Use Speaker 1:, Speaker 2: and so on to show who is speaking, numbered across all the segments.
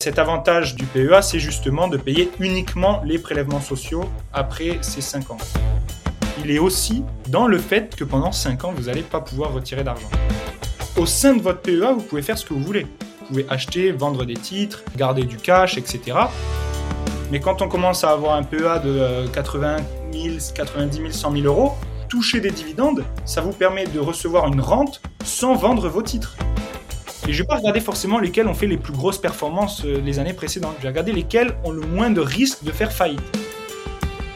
Speaker 1: Cet avantage du PEA, c'est justement de payer uniquement les prélèvements sociaux après ces 5 ans. Il est aussi dans le fait que pendant 5 ans, vous n'allez pas pouvoir retirer d'argent. Au sein de votre PEA, vous pouvez faire ce que vous voulez. Vous pouvez acheter, vendre des titres, garder du cash, etc. Mais quand on commence à avoir un PEA de 80 000, 90 000, 100 000 euros, toucher des dividendes, ça vous permet de recevoir une rente sans vendre vos titres. Et je vais pas regarder forcément lesquels ont fait les plus grosses performances euh, les années précédentes. Je vais regarder lesquels ont le moins de risques de faire faillite.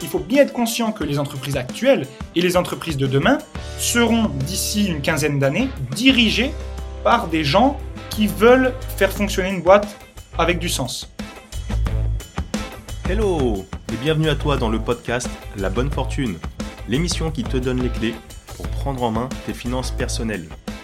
Speaker 1: Il faut bien être conscient que les entreprises actuelles et les entreprises de demain seront d'ici une quinzaine d'années dirigées par des gens qui veulent faire fonctionner une boîte avec du sens.
Speaker 2: Hello et bienvenue à toi dans le podcast La Bonne Fortune, l'émission qui te donne les clés pour prendre en main tes finances personnelles.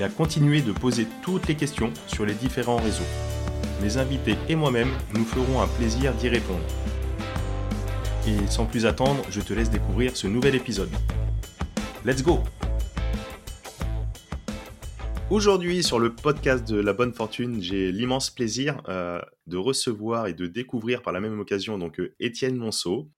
Speaker 2: et à continuer de poser toutes les questions sur les différents réseaux. Mes invités et moi-même nous ferons un plaisir d'y répondre. Et sans plus attendre, je te laisse découvrir ce nouvel épisode. Let's go Aujourd'hui sur le podcast de la bonne fortune, j'ai l'immense plaisir euh, de recevoir et de découvrir par la même occasion donc euh, Étienne Monceau,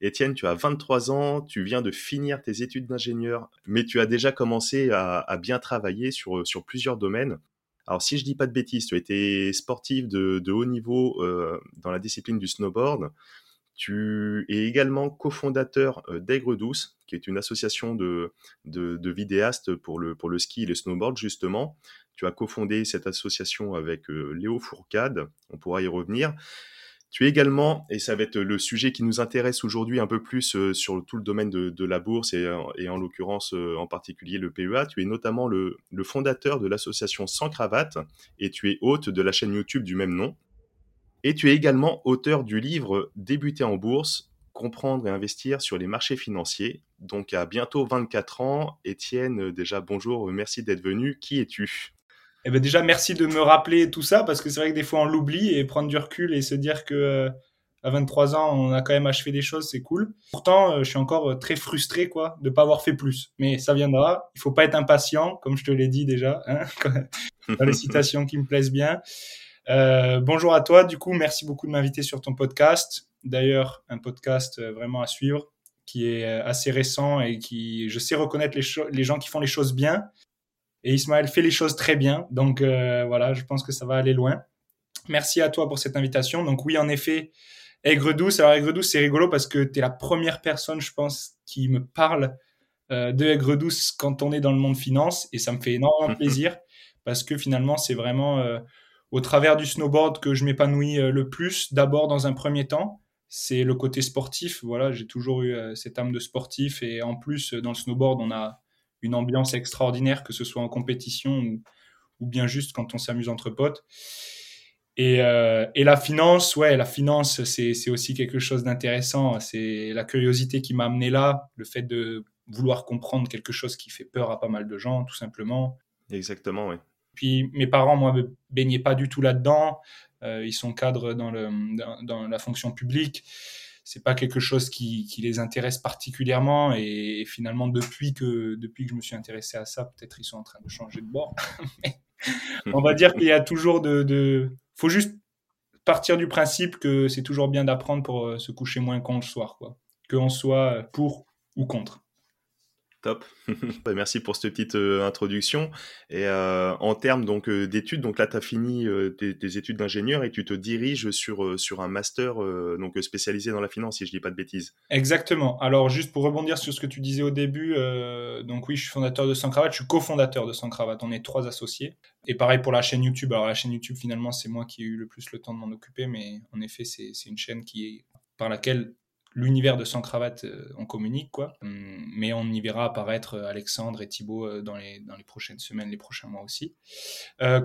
Speaker 2: Étienne, tu as 23 ans, tu viens de finir tes études d'ingénieur, mais tu as déjà commencé à, bien travailler sur, plusieurs domaines. Alors, si je dis pas de bêtises, tu as été sportif de, haut niveau euh, dans la discipline du snowboard. Tu es également cofondateur euh, d'Aigre Douce, qui est une association de, vidéastes pour le, pour le ski et le snowboard, justement. Tu as cofondé cette association avec euh, Léo Fourcade, on pourra y revenir. Tu es également, et ça va être le sujet qui nous intéresse aujourd'hui un peu plus euh, sur tout le domaine de, la bourse et, en l'occurrence euh, en particulier le PEA, tu es notamment le, fondateur de l'association Sans Cravate et tu es hôte de la chaîne YouTube du même nom. Et tu es également auteur du livre Débuter en bourse, comprendre et investir sur les marchés financiers. Donc à bientôt 24 ans, Étienne, déjà bonjour, merci d'être venu. Qui es-tu?
Speaker 1: Eh ben déjà, merci de me rappeler tout ça parce que c'est vrai que des fois on l'oublie et prendre du recul et se dire que euh, à 23 ans on a quand même achevé des choses, c'est cool. Pourtant, euh, je suis encore euh, très frustré quoi de pas avoir fait plus. Mais ça viendra. Il faut pas être impatient, comme je te l'ai dit déjà, hein, dans les citations qui me plaisent bien. bonjour à toi. Du coup, merci beaucoup de m'inviter sur ton podcast. D'ailleurs, un podcast vraiment à suivre qui est assez récent et qui, je sais reconnaître les, les gens qui font les choses bien et Ismaël fait les choses très bien. Donc euh, voilà, je pense que ça va aller loin. Merci à toi pour cette invitation. Donc oui, en effet, Aigre Douce. Alors Aigre Douce, c'est rigolo parce que tu es la première personne, je pense, qui me parle euh, de Aigre Douce quand on est dans le monde finance. Et ça me fait énormément plaisir parce que finalement, c'est vraiment euh, au travers du snowboard que je m'épanouis le plus. D'abord, dans un premier temps, c'est le côté sportif. Voilà, j'ai toujours eu cette âme de sportif. Et en plus, dans le snowboard, on a une ambiance extraordinaire, que ce soit en compétition ou, ou bien juste quand on s'amuse entre potes. Et, euh, et, la finance, ouais, la finance, c'est aussi quelque chose d'intéressant. C'est la curiosité qui m'a amené là, le fait de vouloir comprendre quelque chose qui fait peur à pas mal de gens, tout simplement.
Speaker 2: Exactement, oui.
Speaker 1: Puis mes parents, moi, me baignaient pas du tout là-dedans. Euh, ils sont cadres dans, le, dans, dans, la fonction publique c'est pas quelque chose qui, les intéresse particulièrement et, finalement depuis que depuis que je me suis intéressé à ça peut-être ils sont en train de changer de bord. On va dire qu'il y a toujours de, de faut juste partir du principe que c'est toujours bien d'apprendre pour euh, se coucher moins con le soir quoi. Qu'on soit pour ou contre
Speaker 2: Top. Bah, merci pour cette petite euh, introduction. Et euh, en termes donc euh, d'études, donc là tu as fini tes, études d'ingénieur et tu te diriges sur sur un master donc spécialisé dans la finance si je dis pas de bêtises.
Speaker 1: Exactement. Alors juste pour rebondir sur ce que tu disais au début, donc oui, je suis fondateur de Sans Cravate, je suis cofondateur de Sans Cravate. On est trois associés. Et pareil pour la chaîne YouTube. Alors la chaîne YouTube finalement c'est moi qui ai eu le plus le temps de m'en occuper, mais en effet c'est une chaîne qui est par laquelle l'univers de Sans Cravate, on communique, quoi. Hum, mais on y verra apparaître Alexandre et Thibaut dans les, dans les prochaines semaines, les prochains mois aussi.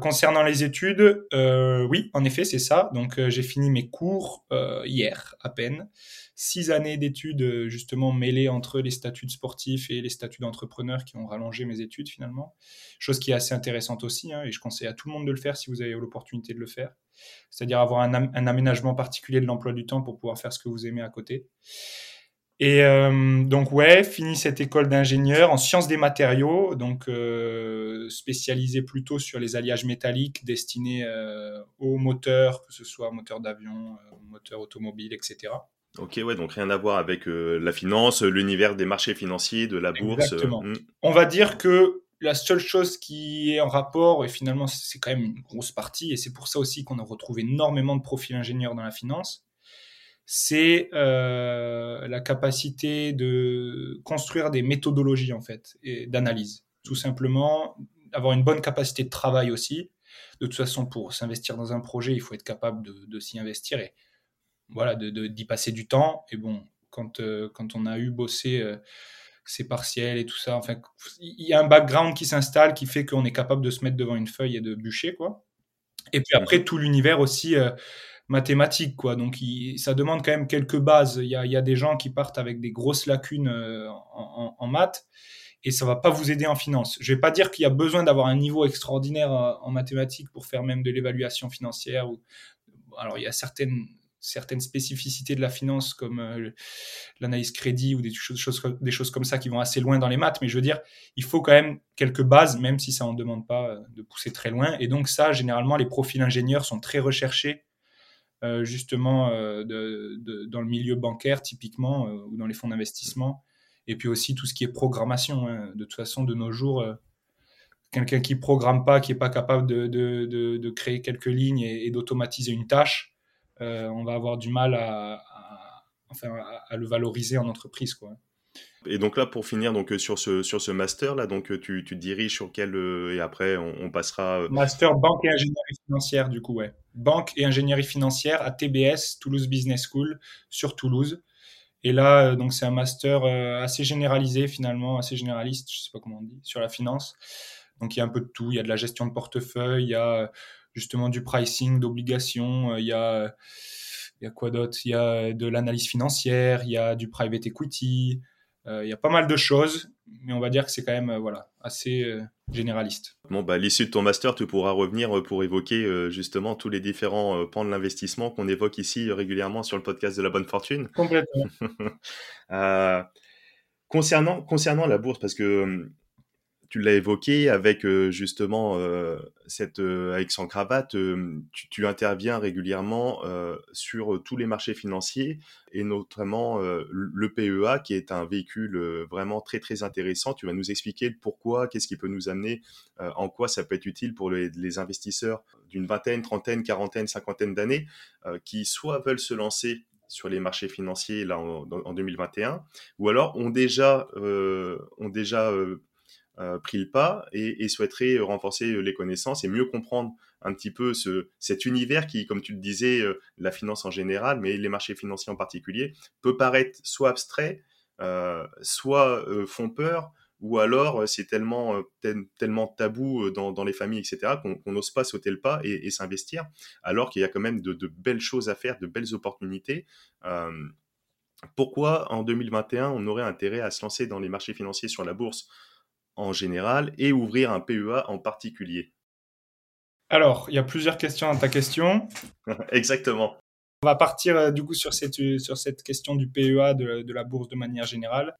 Speaker 1: concernant les études, oui, en effet, c'est ça. Donc, j'ai fini mes cours hier, à peine six années d'études euh, justement mêlées entre les statuts de sportif et les statuts d'entrepreneur qui ont rallongé mes études finalement. Chose qui est assez intéressante aussi, hein, et je conseille à tout le monde de le faire si vous avez l'opportunité de le faire. C'est-à-dire avoir un, aménagement particulier de l'emploi du temps pour pouvoir faire ce que vous aimez à côté. Et euh, donc ouais, fini cette école d'ingénieur en sciences des matériaux, donc euh, spécialisé plutôt sur les alliages métalliques destinés aux moteurs, que ce soit moteur d'avion, moteur automobile, etc.
Speaker 2: Ok, ouais, donc rien à voir avec euh, la finance, l'univers des marchés financiers, de la bourse.
Speaker 1: Euh, Exactement. Hmm. On va dire que la seule chose qui est en rapport, et finalement c'est quand même une grosse partie, et c'est pour ça aussi qu'on a retrouvé énormément de profils ingénieurs dans la finance, c'est euh, la capacité de construire des méthodologies en fait, d'analyse. Tout simplement, avoir une bonne capacité de travail aussi. De toute façon, pour s'investir dans un projet, il faut être capable de, de s'y investir. Et voilà, d'y de, d'y passer du temps. Et bon, quand, euh, quand on a eu bossé euh, ses partiels et tout ça, enfin, il y a un background qui s'installe qui fait qu'on est capable de se mettre devant une feuille et de bûcher, quoi. Et puis après, tout l'univers aussi euh, mathématique, quoi. Donc, ça demande quand même quelques bases. Il y a, y a, des gens qui partent avec des grosses lacunes en, en, maths et ça va pas vous aider en finance. Je vais pas dire qu'il y a besoin d'avoir un niveau extraordinaire en mathématiques pour faire même de l'évaluation financière. Ou... Alors, il y a certaines certaines spécificités de la finance comme euh, l'analyse crédit ou des choses, des choses comme ça qui vont assez loin dans les maths, mais je veux dire, il faut quand même quelques bases, même si ça n'en demande pas euh, de pousser très loin. Et donc ça, généralement, les profils ingénieurs sont très recherchés euh, justement dans le milieu bancaire typiquement ou dans les fonds d'investissement. Et puis aussi tout ce qui est programmation. Hein. De toute façon, de nos jours, quelqu'un qui programme pas, qui est pas capable de, créer quelques lignes et d'automatiser une tâche, on va avoir du mal à, enfin, à, le valoriser en entreprise. Quoi.
Speaker 2: Et donc là, pour finir donc euh, sur ce sur ce master là, donc euh, tu, tu diriges sur quel et après on, passera.
Speaker 1: Master banque et ingénierie financière du coup ouais. Banque et ingénierie financière à TBS Toulouse Business School sur Toulouse. Et là donc c'est un master assez généralisé finalement, assez généraliste, je sais pas comment on dit, sur la finance. Donc il y a un peu de tout, il y a de la gestion de portefeuille, il y a justement du pricing d'obligations, euh, il y a il y a quoi d'autre? Il y a de l'analyse financière, il y a du private equity, euh, il y a pas mal de choses, mais on va dire que c'est quand même euh, voilà assez généraliste.
Speaker 2: Bon, bah, à l'issue de ton master, tu pourras revenir pour évoquer justement tous les différents pans de l'investissement qu'on évoque ici régulièrement sur le podcast de la bonne fortune.
Speaker 1: Complètement.
Speaker 2: concernant, concernant la bourse, parce que tu l'as évoqué avec euh, justement euh, cette euh, avec sans cravate, tu, interviens régulièrement sur tous les marchés financiers et notamment le PEA qui est un véhicule vraiment très très intéressant. Tu vas nous expliquer le pourquoi, qu'est-ce qui peut nous amener, en quoi ça peut être utile pour les, investisseurs d'une vingtaine, trentaine, quarantaine, cinquantaine d'années qui soit veulent se lancer sur les marchés financiers là en, en 2021 ou alors ont déjà ont déjà pris le pas et, souhaiterait renforcer euh, les connaissances et mieux comprendre un petit peu ce, cet univers qui, comme tu le disais, euh, la finance en général, mais les marchés financiers en particulier, peut paraître soit abstrait, euh, soit font peur, ou alors c'est tellement, tellement tabou dans, dans, les familles, etc., qu'on n'ose pas sauter le pas et, s'investir, alors qu'il y a quand même de, belles choses à faire, de belles opportunités. pourquoi en 2021 on aurait intérêt à se lancer dans les marchés financiers sur la bourse en général et ouvrir un PEA en particulier
Speaker 1: Alors, il y a plusieurs questions dans ta question.
Speaker 2: Exactement.
Speaker 1: On va partir euh, du coup sur cette, euh, sur cette question du PEA de, de, la bourse de manière générale.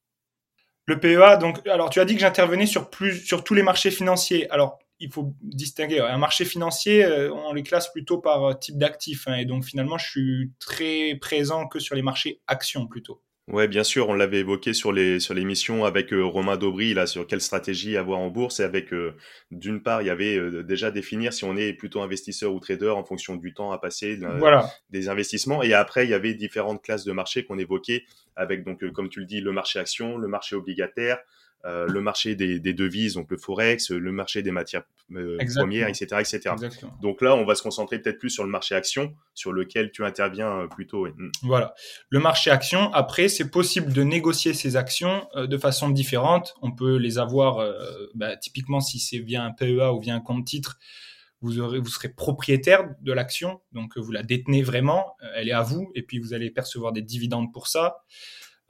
Speaker 1: Le PEA, donc, alors tu as dit que j'intervenais sur, plus, sur tous les marchés financiers. Alors, il faut distinguer. Un marché financier, euh, on les classe plutôt par type d'actif. Hein, et donc, finalement, je suis très présent que sur les marchés actions plutôt.
Speaker 2: Ouais, bien sûr, on l'avait évoqué sur les sur l'émission avec euh, Romain Daubry là sur quelle stratégie avoir en bourse. Et avec euh, d'une part il y avait euh, déjà définir si on est plutôt investisseur ou trader en fonction du temps à passer des investissements. Et après il y avait différentes classes de marché qu'on évoquait avec donc comme tu le dis le marché action, le marché obligataire, euh, le marché des, devises, donc le forex, le marché des matières euh, premières, etc., etc. Donc là, on va se concentrer peut-être plus sur le marché action, sur lequel tu interviens euh, plutôt. Mm.
Speaker 1: Voilà, le marché action. Après, c'est possible de négocier ces actions de façon différente. On peut les avoir, bah, typiquement, si c'est via un PEA ou via un compte titre. Vous, aurez, vous serez propriétaire de l'action, donc vous la détenez vraiment, elle est à vous, et puis vous allez percevoir des dividendes pour ça.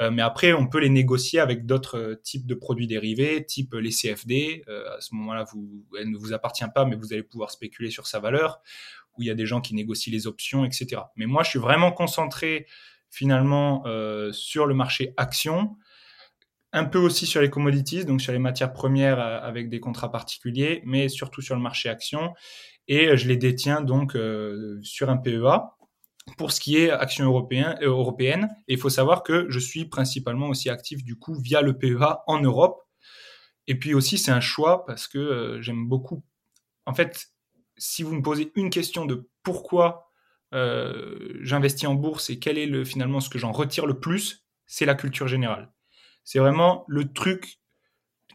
Speaker 1: Euh, mais après, on peut les négocier avec d'autres euh, types de produits dérivés, type les CFD. Euh, à ce moment-là, elle ne vous appartient pas, mais vous allez pouvoir spéculer sur sa valeur. Où il y a des gens qui négocient les options, etc. Mais moi, je suis vraiment concentré finalement sur le marché action, un peu aussi sur les commodities, donc sur les matières premières avec des contrats particuliers, mais surtout sur le marché action. Et je les détiens donc sur un PEA pour ce qui est action européen, euh, européenne. Et il faut savoir que je suis principalement aussi actif du coup via le PEA en Europe. Et puis aussi, c'est un choix parce que euh, j'aime beaucoup. En fait, si vous me posez une question de pourquoi euh, j'investis en bourse et quel est le, finalement ce que j'en retire le plus, c'est la culture générale. C'est vraiment le truc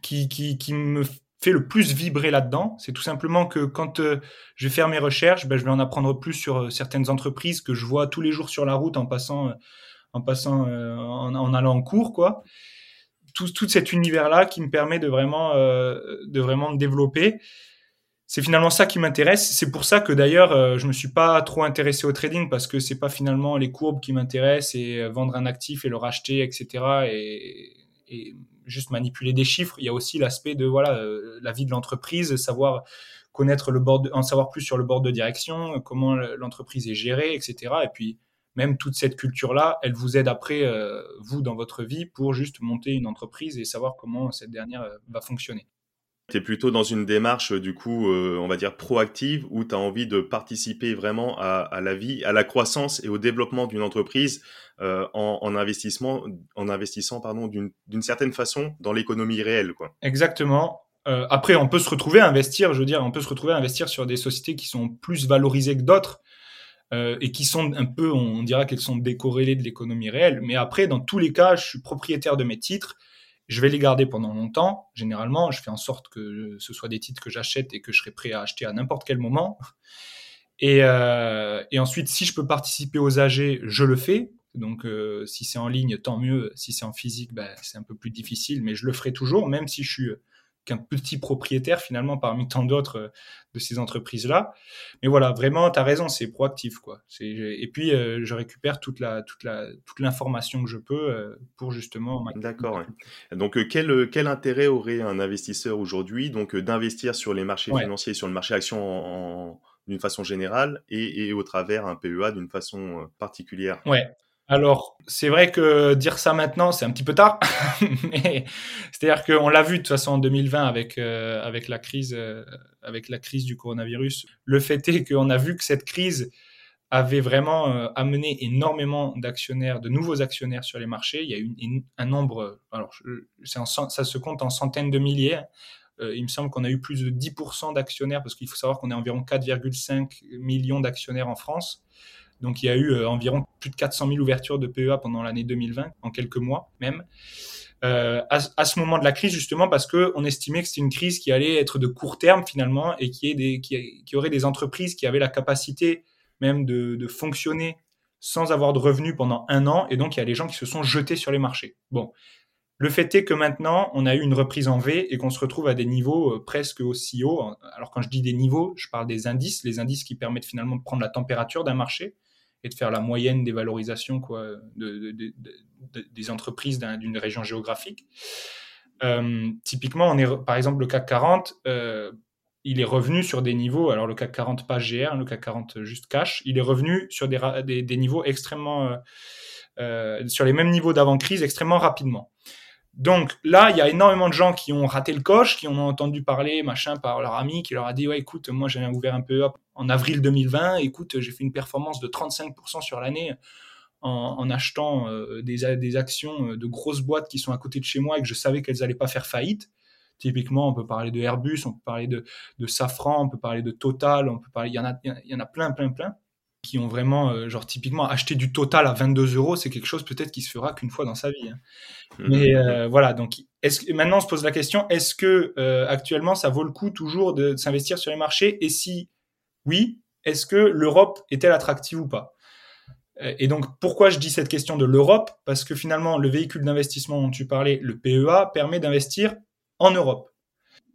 Speaker 1: qui, qui me fait le plus vibrer là-dedans, c'est tout simplement que quand euh, je vais faire mes recherches, ben, je vais en apprendre plus sur euh, certaines entreprises que je vois tous les jours sur la route en passant, euh, en passant, en, allant en cours, quoi. Tout, tout cet univers-là qui me permet de vraiment, de vraiment me développer. C'est finalement ça qui m'intéresse. C'est pour ça que d'ailleurs, je me suis pas trop intéressé au trading parce que c'est pas finalement les courbes qui m'intéressent et vendre un actif et le racheter, etc. Et, et juste manipuler des chiffres. Il y a aussi l'aspect de voilà euh, la vie de l'entreprise, savoir connaître le bord, en savoir plus sur le bord de direction, comment l'entreprise est gérée, etc. Et puis même toute cette culture-là, elle vous aide après euh, vous dans votre vie pour juste monter une entreprise et savoir comment cette dernière euh, va fonctionner.
Speaker 2: Tu es plutôt dans une démarche, du coup, on va dire proactive, où tu as envie de participer vraiment à, la vie, à la croissance et au développement d'une entreprise euh, en, investissement, en investissant pardon, d'une certaine façon dans l'économie réelle. Quoi.
Speaker 1: Exactement. Euh, après, on peut se retrouver à investir, je veux dire, on peut se retrouver à investir sur des sociétés qui sont plus valorisées que d'autres euh, et qui sont un peu, on dira qu'elles sont décorrélées de l'économie réelle. Mais après, dans tous les cas, je suis propriétaire de mes titres. Je vais les garder pendant longtemps. Généralement, je fais en sorte que ce soit des titres que j'achète et que je serai prêt à acheter à n'importe quel moment. Et, et, ensuite, si je peux participer aux AG, je le fais. Donc, euh, si c'est en ligne, tant mieux. Si c'est en physique, ben, c'est un peu plus difficile, mais je le ferai toujours, même si je suis euh, qu'un petit propriétaire finalement parmi tant d'autres euh, de ces entreprises-là. Mais voilà, vraiment, tu as raison, c'est proactif. quoi. Et puis, je récupère toute la toute la toute l'information que je peux pour justement...
Speaker 2: D'accord. Donc, quel, quel intérêt aurait un investisseur aujourd'hui donc d'investir sur les marchés financiers, sur le marché action d'une façon générale et, et, au travers un PEA d'une façon particulière?
Speaker 1: Ouais. Alors, c'est vrai que dire ça maintenant, c'est un petit peu tard. c'est-à-dire qu'on l'a vu de toute façon en 2020 avec euh, avec la crise euh, avec la crise du coronavirus. Le fait est qu'on a vu que cette crise avait vraiment euh, amené énormément d'actionnaires, de nouveaux actionnaires sur les marchés. Il y a eu un nombre, alors ça se compte en centaines de milliers. il me semble qu'on a eu plus de 10% d'actionnaires parce qu'il faut savoir qu'on est environ 4,5 millions d'actionnaires en France. Donc il y a eu euh, environ plus de 400 000 ouvertures de PEA pendant l'année 2020, en quelques mois même. Euh, à, ce moment de la crise justement parce que on estimait que c'était une crise qui allait être de court terme finalement et qui, est aurait des entreprises qui avaient la capacité même de, de, fonctionner sans avoir de revenus pendant un an et donc il y a des gens qui se sont jetés sur les marchés. Bon, le fait est que maintenant on a eu une reprise en V et qu'on se retrouve à des niveaux euh, presque aussi hauts. Alors quand je dis des niveaux, je parle des indices, les indices qui permettent finalement de prendre la température d'un marché et de faire la moyenne des valorisations quoi, de, de, de, des entreprises d'une région géographique. Euh, typiquement, on est, par exemple, le CAC 40, euh, il est revenu sur des niveaux, alors le CAC 40 pas GR, le CAC 40 juste cash, il est revenu sur des, niveaux extrêmement, euh sur les mêmes niveaux d'avant-crise extrêmement rapidement. Donc là, il y a énormément de gens qui ont raté le coche, qui ont entendu parler, machin, par leur ami, qui leur a dit, ouais, écoute, moi j'ai ouvert un peu en avril 2020, écoute, j'ai fait une performance de 35% sur l'année en, achetant euh, des, des, actions euh, de grosses boîtes qui sont à côté de chez moi et que je savais qu'elles n'allaient pas faire faillite. Typiquement, on peut parler de Airbus, on peut parler de, de Safran, on peut parler de Total, on peut parler, il y en a, il y en a plein, plein, plein qui ont vraiment, euh, genre typiquement acheter du total à 22 euros, c'est quelque chose peut-être qui se fera qu'une fois dans sa vie. Hein. Mmh. Mais euh, voilà, donc est-ce maintenant on se pose la question est-ce que euh, actuellement ça vaut le coup toujours de, s'investir sur les marchés? Et si oui est-ce que l'Europe est-elle attractive ou pas? Et donc, pourquoi je dis cette question de l'Europe? Parce que finalement, le véhicule d'investissement dont tu parlais, le PEA, permet d'investir en Europe.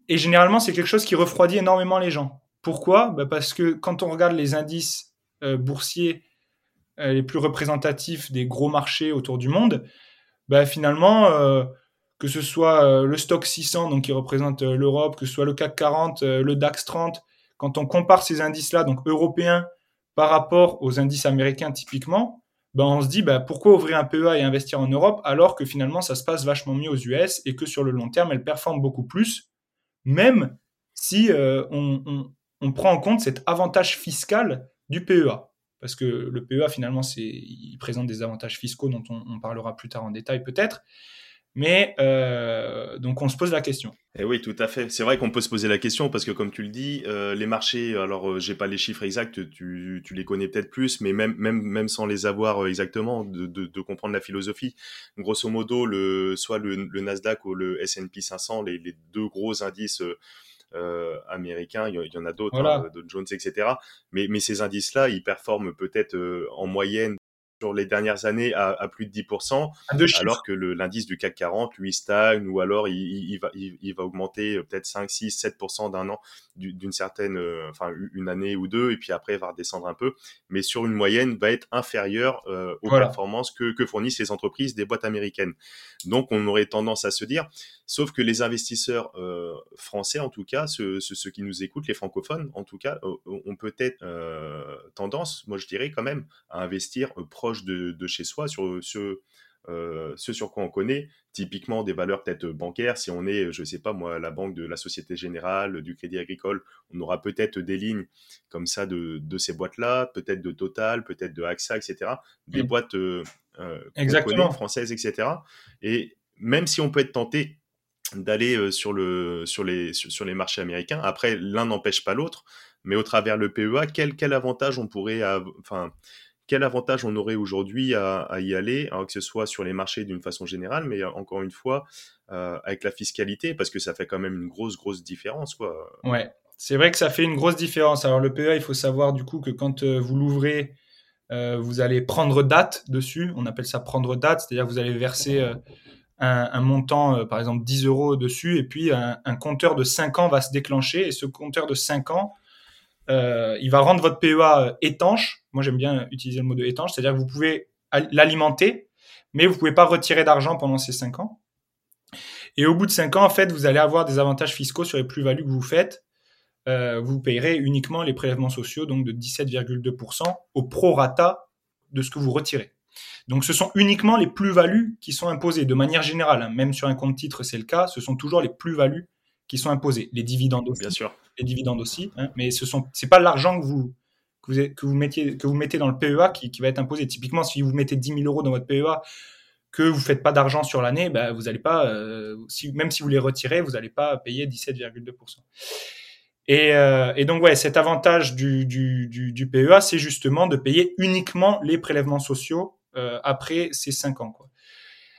Speaker 1: Et généralement, c'est quelque chose qui refroidit énormément les gens. Pourquoi? Bah, Parce que quand on regarde les indices boursiers euh, les plus représentatifs des gros marchés autour du monde, bah, finalement, euh, que ce soit le stock 600, donc qui représente l'Europe, que ce soit le CAC 40, le DAX 30, quand on compare ces indices-là, donc européens, par rapport aux indices américains typiquement, ben on se dit ben pourquoi ouvrir un PEA et investir en Europe alors que finalement ça se passe vachement mieux aux US et que sur le long terme elles performent beaucoup plus, même si euh, on, on, prend en compte cet avantage fiscal du PEA. Parce que le PEA finalement il présente des avantages fiscaux dont on, parlera plus tard en détail peut-être. Mais euh, donc on se pose la question.
Speaker 2: Et eh oui, tout à fait. C'est vrai qu'on peut se poser la question parce que comme tu le dis, euh, les marchés, alors euh, j'ai pas les chiffres exacts, tu, tu les connais peut-être plus, mais même même même sans les avoir euh, exactement, de, comprendre la philosophie. Grosso modo, le soit le, Nasdaq ou le S&P 500, les, les, deux gros indices. Euh, américains, il y, en a d'autres, voilà. hein, Jones, etc. Mais, mais ces indices-là, ils performent peut-être en moyenne sur les dernières années à, à plus de 10%, alors que l'indice du CAC 40, lui, stagne, ou alors il, il, va, il, il, va augmenter euh, peut-être 5, 6, 7% d'un an, d'une certaine, euh, enfin une année ou deux, et puis après il va redescendre un peu, mais sur une moyenne va être inférieure euh, aux voilà. performances que, que fournissent les entreprises des boîtes américaines. Donc on aurait tendance à se dire, sauf que les investisseurs euh, français, en tout cas, ceux, qui nous écoutent, les francophones, en tout cas, ont peut-être tendance, moi je dirais quand même, à investir proche de, de chez soi sur ce, euh, ce sur quoi on connaît, typiquement des valeurs peut-être bancaires. Si on est, je sais pas moi, la banque de la Société Générale, du Crédit Agricole, on aura peut-être des lignes comme ça de, de ces boîtes-là, peut-être de Total, peut-être de AXA, etc. Des mmh. boîtes euh, euh, françaises, etc. Et même si on peut être tenté d'aller euh, sur, le, sur, les, sur, sur, les marchés américains, après, l'un n'empêche pas l'autre, mais au travers le PEA, quel, quel avantage on pourrait, enfin, quel avantage on aurait aujourd'hui à, y aller, alors que ce soit sur les marchés d'une façon générale, mais encore une fois, euh, avec la fiscalité, parce que ça fait quand même une grosse, grosse différence. Quoi.
Speaker 1: Ouais, c'est vrai que ça fait une grosse différence. Alors le PEA, il faut savoir du coup que quand euh, vous l'ouvrez, euh, vous allez prendre date dessus, on appelle ça prendre date, c'est-à-dire vous allez verser euh, un, montant, euh, par exemple 10 euros dessus, et puis un, un, compteur de 5 ans va se déclencher, et ce compteur de 5 ans, euh, il va rendre votre PEA étanche. Moi, j'aime bien utiliser le mot de étanche, c'est-à-dire que vous pouvez l'alimenter, mais vous pouvez pas retirer d'argent pendant ces 5 ans. Et au bout de 5 ans, en fait, vous allez avoir des avantages fiscaux sur les plus-values que vous faites. Euh, vous payerez uniquement les prélèvements sociaux, donc de 17,2% au prorata de ce que vous retirez. Donc ce sont uniquement les plus-values qui sont imposées de manière générale. Hein. Même sur un compte titre, c'est le cas. Ce sont toujours les plus-values qui sont imposées. Les dividendes aussi.
Speaker 2: Bien sûr.
Speaker 1: Les dividendes aussi. Hein. Mais ce sont, c'est pas l'argent que vous, que vous, que vous, que vous mettez dans le PEA qui, va être imposé. Typiquement, si vous mettez 10 000 euros dans votre PEA, que vous faites pas d'argent sur l'année, bah, vous allez pas, euh, même si vous les retirez, vous n'allez pas payer 17,2%. Et, euh, et, donc, ouais, cet avantage du, PEA, c'est justement de payer uniquement les prélèvements sociaux euh, après ces 5 ans.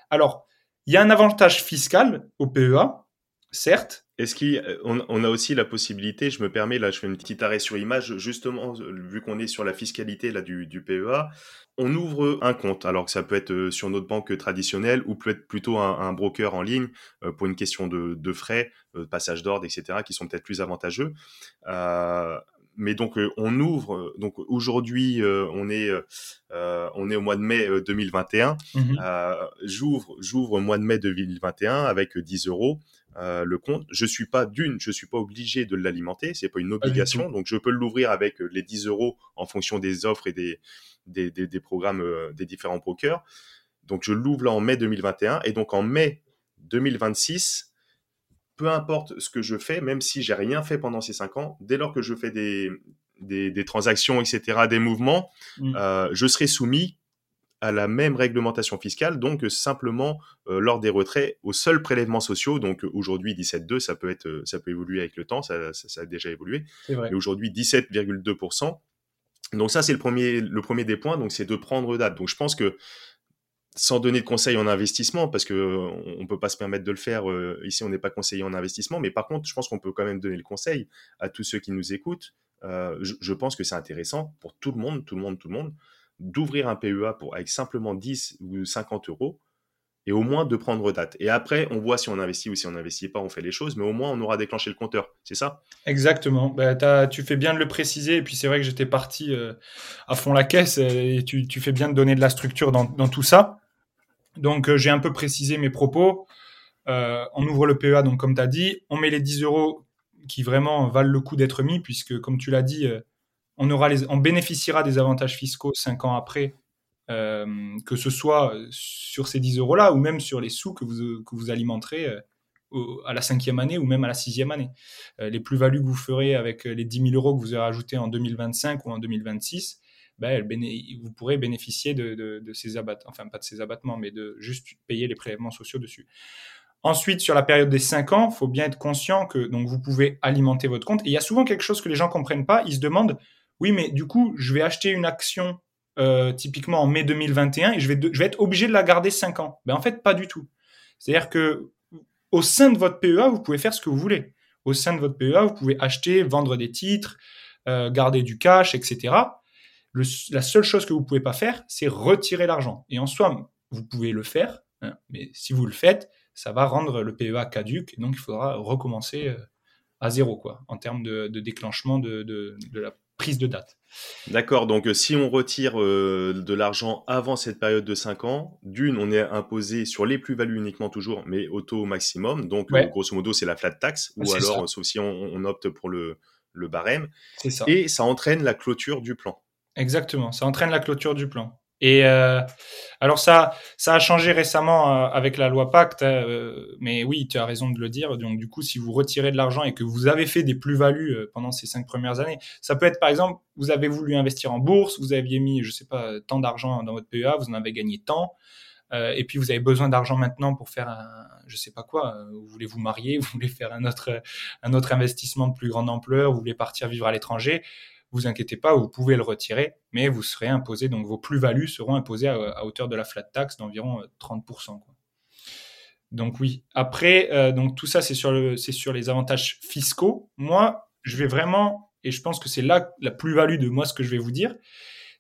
Speaker 1: Alors, il y a un avantage fiscal au PEA, certes.
Speaker 2: Est-ce qu'on on a aussi la possibilité, je me permets, là je fais une petite arrêt sur image, justement, vu qu'on est sur la fiscalité là, du, du, PEA, on ouvre un compte, alors que ça peut être sur notre banque traditionnelle ou peut être plutôt un, un broker en ligne euh, pour une question de, de frais, euh, passage d'ordre, etc., qui sont peut-être plus avantageux. Euh, mais donc euh, on ouvre. Donc aujourd'hui, euh, on est euh, on est au mois de mai 2021. Mmh. j'ouvre j'ouvre au mois de mai 2021 avec 10 euros. Le compte, je suis pas d'une, je suis pas obligé de l'alimenter, c'est pas une obligation, donc je peux l'ouvrir avec les 10 euros en fonction des offres et des des, des, des programmes des différents brokers. Donc je l'ouvre là en mai 2021 et donc en mai 2026, peu importe ce que je fais, même si j'ai rien fait pendant ces cinq ans, dès lors que je fais des, des, des transactions, etc., des mouvements, mmh. euh, je serai soumis à la même réglementation fiscale, donc simplement euh, lors des retraits aux seuls prélèvements sociaux. Donc aujourd'hui 17,2, ça peut être, ça peut évoluer avec le temps, ça, ça, ça a déjà évolué. Mais aujourd'hui 17,2%. Donc ça c'est le premier, le premier des points, donc c'est de prendre date. Donc je pense que sans donner de conseils en investissement, parce que euh, on peut pas se permettre de le faire. Euh, ici, on n'est pas conseiller en investissement, mais par contre, je pense qu'on peut quand même donner le conseil à tous ceux qui nous écoutent. Euh, je, pense que c'est intéressant pour tout le monde, tout le monde, tout le monde, d'ouvrir un PEA pour, avec simplement 10 ou 50 euros et au moins de prendre date. Et après, on voit si on investit ou si on n'investit pas, on fait les choses, mais au moins on aura déclenché le compteur. C'est ça?
Speaker 1: Exactement. Bah, tu fais bien de le préciser. Et puis c'est vrai que j'étais parti à fond la caisse et tu, tu, fais bien de donner de la structure dans, dans tout ça. Donc, euh, j'ai un peu précisé mes propos. Euh, on ouvre le PEA, donc comme tu as dit, on met les 10 euros qui vraiment valent le coup d'être mis, puisque comme tu l'as dit, euh, on, bénéficiera des avantages fiscaux 5 ans après, que ce soit sur ces 10 euros-là ou même sur les sous que vous, alimenterez à la cinquième année ou même à la sixième année. les plus-values que vous ferez avec les 10 000 euros que vous aurez ajoutés en 2025 ou en 2026, ben, vous pourrez bénéficier de, ces abattements, enfin pas de ces abattements, mais de juste payer les prélèvements sociaux dessus. Ensuite, sur la période des 5 ans, il faut bien être conscient que donc vous pouvez alimenter votre compte. Et il y a souvent quelque chose que les gens comprennent pas. Ils se demandent, oui, mais du coup, je vais acheter une action euh, typiquement en mai 2021 et je vais, être obligé de la garder 5 ans. Ben, en fait, pas du tout. C'est-à-dire que au sein de votre PEA, vous pouvez faire ce que vous voulez. Au sein de votre PEA, vous pouvez acheter, vendre des titres, euh, garder du cash, etc la seule chose que vous pouvez pas faire, c'est retirer l'argent. Et en soi, vous pouvez le faire, hein, mais si vous le faites, ça va rendre le PEA caduque, et donc il faudra recommencer euh, à zéro, quoi, en termes de, déclenchement de, la prise de date.
Speaker 2: D'accord, donc euh, si on retire euh, de l'argent avant cette période de 5 ans, d'une, on est imposé sur les plus-values uniquement toujours, mais au taux maximum, donc grosso modo c'est la flat tax, ou alors sauf si on, opte pour le, le barème,
Speaker 1: ça.
Speaker 2: et ça entraîne la clôture du plan.
Speaker 1: Exactement, ça entraîne la clôture du plan. Et euh, alors ça, ça a changé récemment euh, avec la loi Pacte, hein, euh, mais oui, tu as raison de le dire. Donc du coup, si vous retirez de l'argent et que vous avez fait des plus-values pendant ces cinq premières années, ça peut être par exemple, vous avez voulu investir en bourse, vous aviez mis, je sais pas, tant d'argent dans votre PEA, vous en avez gagné tant, et puis vous avez besoin d'argent maintenant pour faire un, je sais pas quoi, vous voulez vous marier, vous voulez faire un autre, un autre investissement de plus grande ampleur, vous voulez partir vivre à l'étranger vous inquiétez pas, vous pouvez le retirer, mais vous serez imposé, donc vos plus-values seront imposées à, hauteur de la flat tax d'environ 30%. Euh, donc oui, après, euh, donc tout ça, c'est sur, sur les avantages fiscaux. Moi, je vais vraiment, et je pense que c'est là la plus-value de moi ce que je vais vous dire,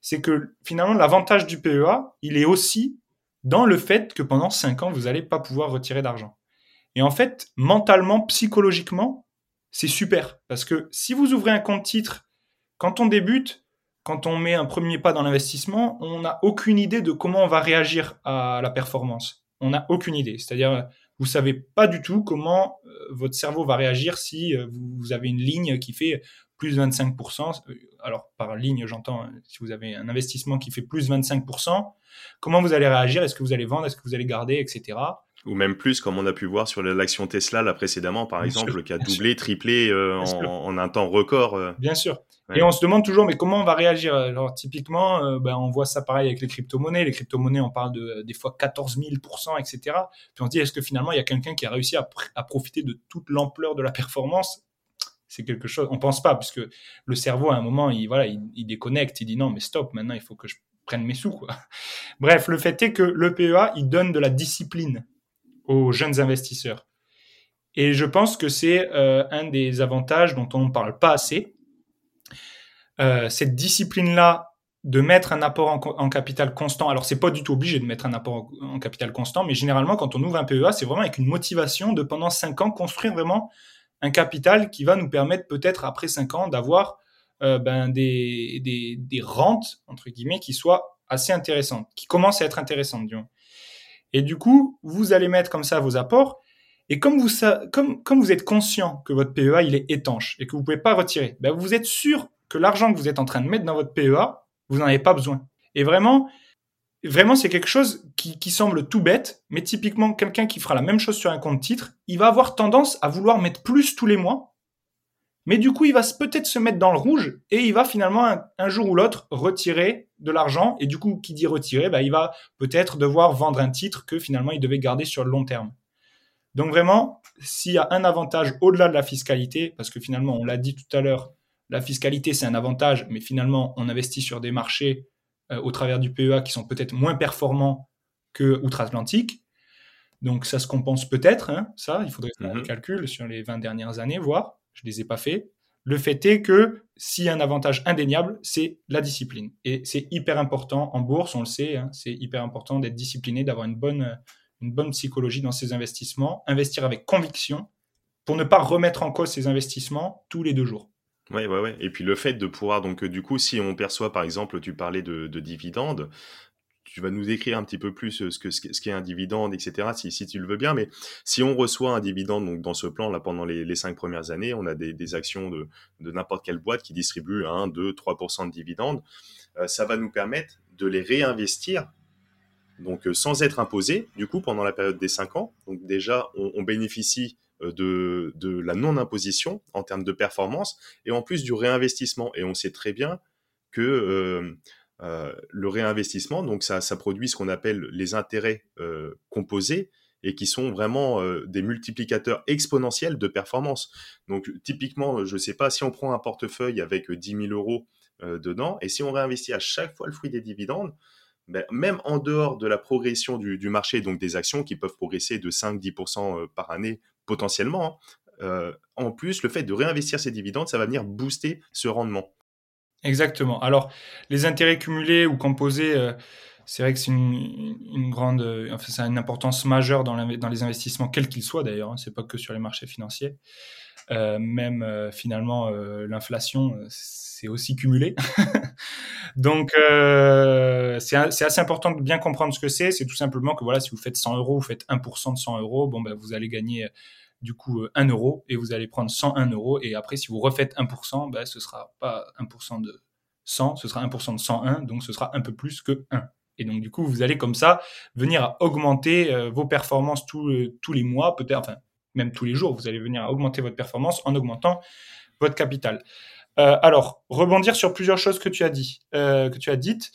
Speaker 1: c'est que finalement, l'avantage du PEA, il est aussi dans le fait que pendant 5 ans, vous n'allez pas pouvoir retirer d'argent. Et en fait, mentalement, psychologiquement, c'est super. Parce que si vous ouvrez un compte titre quand on débute, quand on met un premier pas dans l'investissement, on n'a aucune idée de comment on va réagir à la performance. On n'a aucune idée. C'est-à-dire, vous savez pas du tout comment euh, votre cerveau va réagir si euh, vous avez une ligne qui fait plus 25%. Alors, par ligne, j'entends, hein, si vous avez un investissement qui fait plus 25%, comment vous allez réagir? Est-ce que vous allez vendre? Est-ce que vous allez garder? Etc.
Speaker 2: Ou même plus, comme on a pu voir sur l'action Tesla là précédemment, par exemple, qui a doublé, triplé euh, en, un temps record.
Speaker 1: Bien sûr. Et on se demande toujours, mais comment on va réagir? Alors, typiquement, euh, ben, on voit ça pareil avec les crypto-monnaies. Les crypto-monnaies, on parle de des fois 14 000% etc. Puis on se dit, est-ce que finalement, il y a quelqu'un qui a réussi à, à profiter de toute l'ampleur de la performance? C'est quelque chose. On pense pas, puisque le cerveau, à un moment, il voilà, il, déconnecte. Il dit non, mais stop. Maintenant, il faut que je prenne mes sous. Quoi. Bref, le fait est que le PEA, il donne de la discipline aux jeunes investisseurs. Et je pense que c'est euh, un des avantages dont on ne parle pas assez euh, cette discipline-là de mettre un apport en, capital constant. Alors, c'est pas du tout obligé de mettre un apport en, capital constant, mais généralement, quand on ouvre un PEA, c'est vraiment avec une motivation de pendant 5 ans construire vraiment un capital qui va nous permettre peut-être après 5 ans d'avoir euh, ben, des, rentes, entre guillemets, qui soient assez intéressantes, qui commencent à être intéressantes, disons. Et du coup, vous allez mettre comme ça vos apports, et comme vous, comme, comme vous êtes conscient que votre PEA, il est étanche et que vous pouvez pas retirer, ben vous êtes sûr que l'argent que vous êtes en train de mettre dans votre PEA, vous n'en avez pas besoin. Et vraiment, vraiment, c'est quelque chose qui, qui, semble tout bête, mais typiquement, quelqu'un qui fera la même chose sur un compte titre, il va avoir tendance à vouloir mettre plus tous les mois, mais du coup, il va peut-être se mettre dans le rouge et il va finalement un, jour ou l'autre retirer de l'argent. Et du coup, qui dit retirer, bah, il va peut-être devoir vendre un titre que finalement il devait garder sur le long terme. Donc vraiment, s'il y a un avantage au-delà de la fiscalité, parce que finalement, on l'a dit tout à l'heure, la fiscalité, c'est un avantage, mais finalement, on investit sur des marchés euh, au travers du PEA qui sont peut-être moins performants que outre-Atlantique. Donc ça se compense peut-être, hein, ça, il faudrait faire un
Speaker 2: Mhm.
Speaker 1: calcul sur les 20 dernières années, voire, je les ai pas fait. Le fait est que s'il y a un avantage indéniable, c'est la discipline. Et c'est hyper important en bourse, on le sait, hein, c'est hyper important d'être discipliné, d'avoir une bonne, une bonne psychologie dans ses investissements, investir avec conviction pour ne pas remettre en cause ses investissements tous les deux jours.
Speaker 2: Ouais, ouais, ouais. Et puis le fait de pouvoir, donc euh, du coup, si on perçoit, par exemple, tu parlais de, de dividendes, tu vas nous décrire un petit peu plus euh, ce ce qu'est un dividende, etc., si, si tu le veux bien. Mais si on reçoit un dividende, donc dans ce plan, là, pendant les, cinq premières années, on a des, actions de, de n'importe quelle boîte qui distribuent 1, 2, 3% de dividendes, euh, ça va nous permettre de les réinvestir donc euh, sans être imposé, du coup, pendant la période des 5 ans. Donc déjà, on, bénéficie euh, de, la non-imposition en termes de performance et en plus du réinvestissement. Et on sait très bien que euh, le réinvestissement, donc ça, produit ce qu'on appelle les intérêts composés et qui sont vraiment des multiplicateurs exponentiels de performance. Donc typiquement, je ne sais pas si on prend un portefeuille avec 10 000 euros dedans et si on réinvestit à chaque fois le fruit des dividendes, ben, même en dehors de la progression du, marché, donc des actions qui peuvent progresser de 5-10% euh, par année potentiellement, hein, euh, en plus, le fait de réinvestir ces dividendes, ça va venir booster ce rendement.
Speaker 1: Exactement. Alors, les intérêts cumulés ou composés, euh, c'est vrai que c'est une, grande, enfin, ça a une importance majeure dans, les investissements, quels qu'ils soient d'ailleurs. Hein, c'est pas que sur les marchés financiers. Même finalement, l'inflation, c'est aussi cumulé. Donc, c'est assez important de bien comprendre ce que c'est. C'est tout simplement que voilà, si vous faites 100 euros, vous faites 1% de 100 euros, bon ben vous allez gagner du coup 1 euro et vous allez prendre 101 euros. Et après, si vous refaites 1%, ben, ce sera pas 1% de 100, ce sera 1% de 101, donc ce sera un peu plus que 1. Et donc, du coup, vous allez comme ça venir à augmenter euh, vos performances tous les mois, peut-être, enfin, même tous les jours, vous allez venir à augmenter votre performance en augmentant votre capital. Euh, alors, rebondir sur plusieurs choses que tu as dit, euh, que tu as dites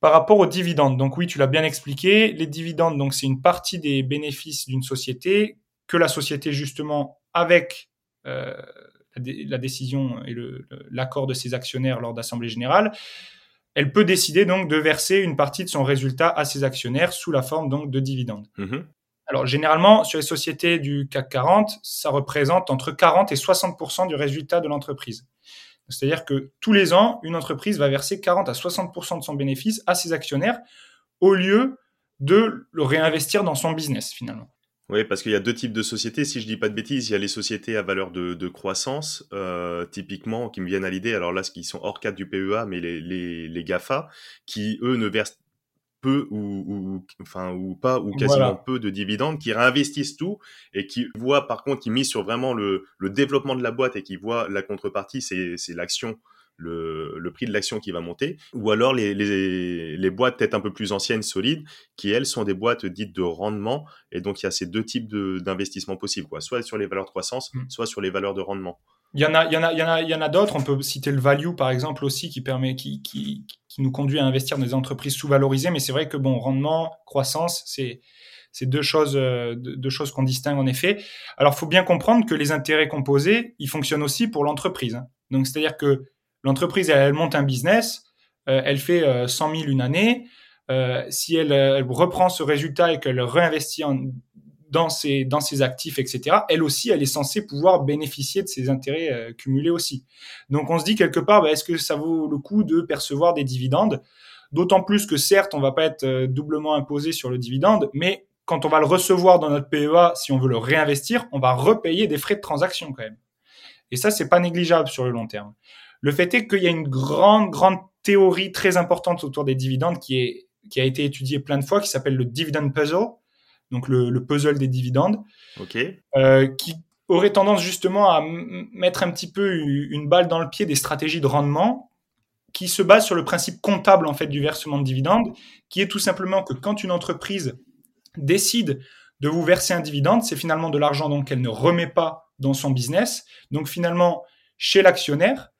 Speaker 1: par rapport aux dividendes. Donc oui, tu l'as bien expliqué. Les dividendes, donc c'est une partie des bénéfices d'une société que la société justement avec euh, la, la, décision et l'accord de ses actionnaires lors d'assemblée générale, elle peut décider donc de verser une partie de son résultat à ses actionnaires sous la forme donc de dividendes.
Speaker 2: Mmh.
Speaker 1: Alors généralement sur les sociétés du CAC 40, ça représente entre 40 et 60% du résultat de l'entreprise. C'est-à-dire que tous les ans, une entreprise va verser 40 à 60% de son bénéfice à ses actionnaires au lieu de le réinvestir dans son business finalement.
Speaker 2: Oui, parce qu'il y a deux types de sociétés. Si je dis pas de bêtises, il y a les sociétés à valeur de, croissance, euh, typiquement, qui me viennent à l'idée. Alors là, ce qui sont hors cadre du PEA, mais les GAFA, qui eux ne versent peu ou, ou, enfin ou pas ou quasiment voilà. peu de dividendes, qui réinvestissent tout et qui voient par contre, qui misent sur vraiment le, le développement de la boîte et qui voient la contrepartie, c'est l'action le, le, prix de l'action qui va monter, ou alors les, les, les boîtes peut-être un peu plus anciennes, solides, qui elles sont des boîtes dites de rendement, et donc il y a ces deux types d'investissements possibles, quoi, soit sur les valeurs de croissance, mmh. soit sur les valeurs de rendement.
Speaker 1: Il y en a, il y en a, il y en a, il y en a d'autres. On peut citer le value par exemple aussi, qui permet, qui, qui, qui nous conduit à investir dans des entreprises sous-valorisées. Mais c'est vrai que bon, rendement, croissance, c'est c'est deux choses, euh, deux choses qu'on distingue en effet. Alors, faut bien comprendre que les intérêts composés, ils fonctionnent aussi pour l'entreprise. Hein. Donc, c'est-à-dire que L'entreprise, elle, elle, monte un business, euh, elle fait euh, 100 000 une année. Euh, si elle, elle, reprend ce résultat et qu'elle réinvestit en, dans, ses, dans ses actifs, etc., elle aussi, elle est censée pouvoir bénéficier de ses intérêts euh, cumulés aussi. Donc, on se dit quelque part, bah, est-ce que ça vaut le coup de percevoir des dividendes? D'autant plus que certes, on va pas être euh, doublement imposé sur le dividende, mais quand on va le recevoir dans notre PEA, si on veut le réinvestir, on va repayer des frais de transaction quand même. Et ça, c'est pas négligeable sur le long terme. Le fait est qu'il y a une grande, grande théorie très importante autour des dividendes qui, est, qui a été étudiée plein de fois, qui s'appelle le dividend puzzle, donc le, le puzzle des dividendes,
Speaker 2: okay.
Speaker 1: euh, qui aurait tendance justement à mettre un petit peu une balle dans le pied des stratégies de rendement qui se basent sur le principe comptable en fait du versement de dividendes, qui est tout simplement que quand une entreprise décide de vous verser un dividende, c'est finalement de l'argent donc qu'elle ne remet pas dans son business. Donc finalement, chez l'actionnaire,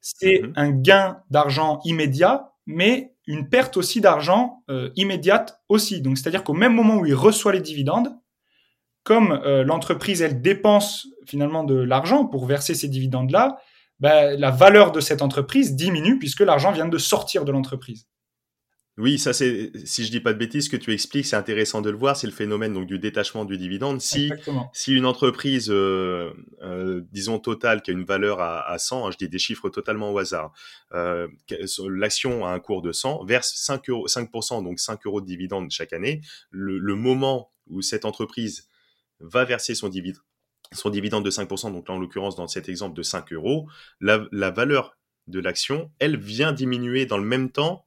Speaker 1: c'est mmh. un gain d'argent immédiat, mais une perte aussi d'argent euh, immédiate aussi. Donc, c'est-à-dire qu'au même moment où il reçoit les dividendes, comme euh, l'entreprise, elle dépense finalement de l'argent pour verser ces dividendes-là, bah, la valeur de cette entreprise diminue puisque l'argent vient de sortir de l'entreprise.
Speaker 2: Oui, ça c'est, si je dis pas de bêtises, ce que tu expliques, c'est intéressant de le voir, c'est le phénomène donc du détachement du dividende. Si, si une entreprise, euh, euh, disons totale, qui a une valeur à, à 100, hein, je dis des chiffres totalement au hasard, euh, l'action a un cours de 100, verse 5 euros, 5%, donc 5 euros de dividende chaque année, le, le moment où cette entreprise va verser son dividende, son dividende de 5%, donc là en l'occurrence dans cet exemple de 5 euros, la, la valeur de l'action, elle vient diminuer dans le même temps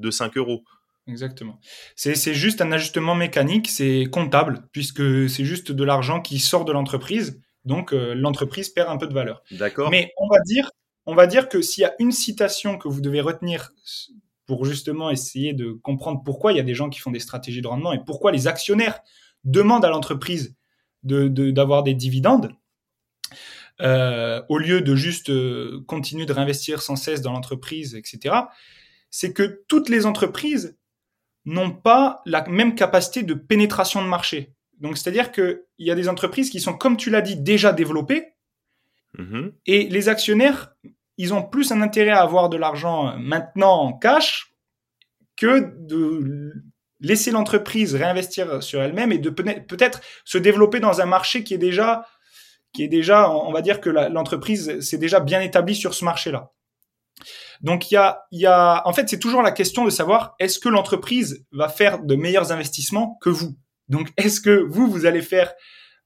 Speaker 2: de 5 euros.
Speaker 1: Exactement. C'est juste un ajustement mécanique, c'est comptable, puisque c'est juste de l'argent qui sort de l'entreprise, donc euh, l'entreprise perd un peu de valeur.
Speaker 2: D'accord.
Speaker 1: Mais on va dire, on va dire que s'il y a une citation que vous devez retenir pour justement essayer de comprendre pourquoi il y a des gens qui font des stratégies de rendement et pourquoi les actionnaires demandent à l'entreprise d'avoir de, des dividendes, euh, au lieu de juste euh, continuer de réinvestir sans cesse dans l'entreprise, etc., c'est que toutes les entreprises n'ont pas la même capacité de pénétration de marché. Donc, c'est-à-dire qu'il y a des entreprises qui sont, comme tu l'as dit, déjà développées, mm-hmm. et les actionnaires, ils ont plus un intérêt à avoir de l'argent maintenant en cash que de laisser l'entreprise réinvestir sur elle-même et de peut-être se développer dans un marché qui est déjà, qui est déjà, on va dire que l'entreprise s'est déjà bien établie sur ce marché-là. Donc il y a, il y a, en fait, c'est toujours la question de savoir est-ce que l'entreprise va faire de meilleurs investissements que vous? Donc est-ce que vous, vous allez faire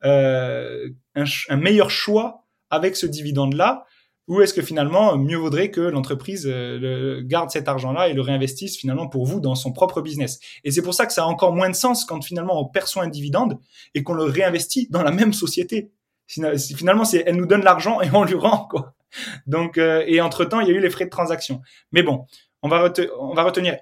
Speaker 1: euh, un, un, meilleur choix avec ce dividende-là? Ou est-ce que finalement, mieux vaudrait que l'entreprise euh, garde cet argent-là et le réinvestisse finalement pour vous dans son propre business? Et c'est pour ça que ça a encore moins de sens quand finalement on perçoit un dividende et qu'on le réinvestit dans la même société. Finalement, c'est elle nous donne l'argent et on lui rend quoi. Donc, euh, et entre-temps, il y a eu les frais de transaction. Mais bon, on va, on va retenir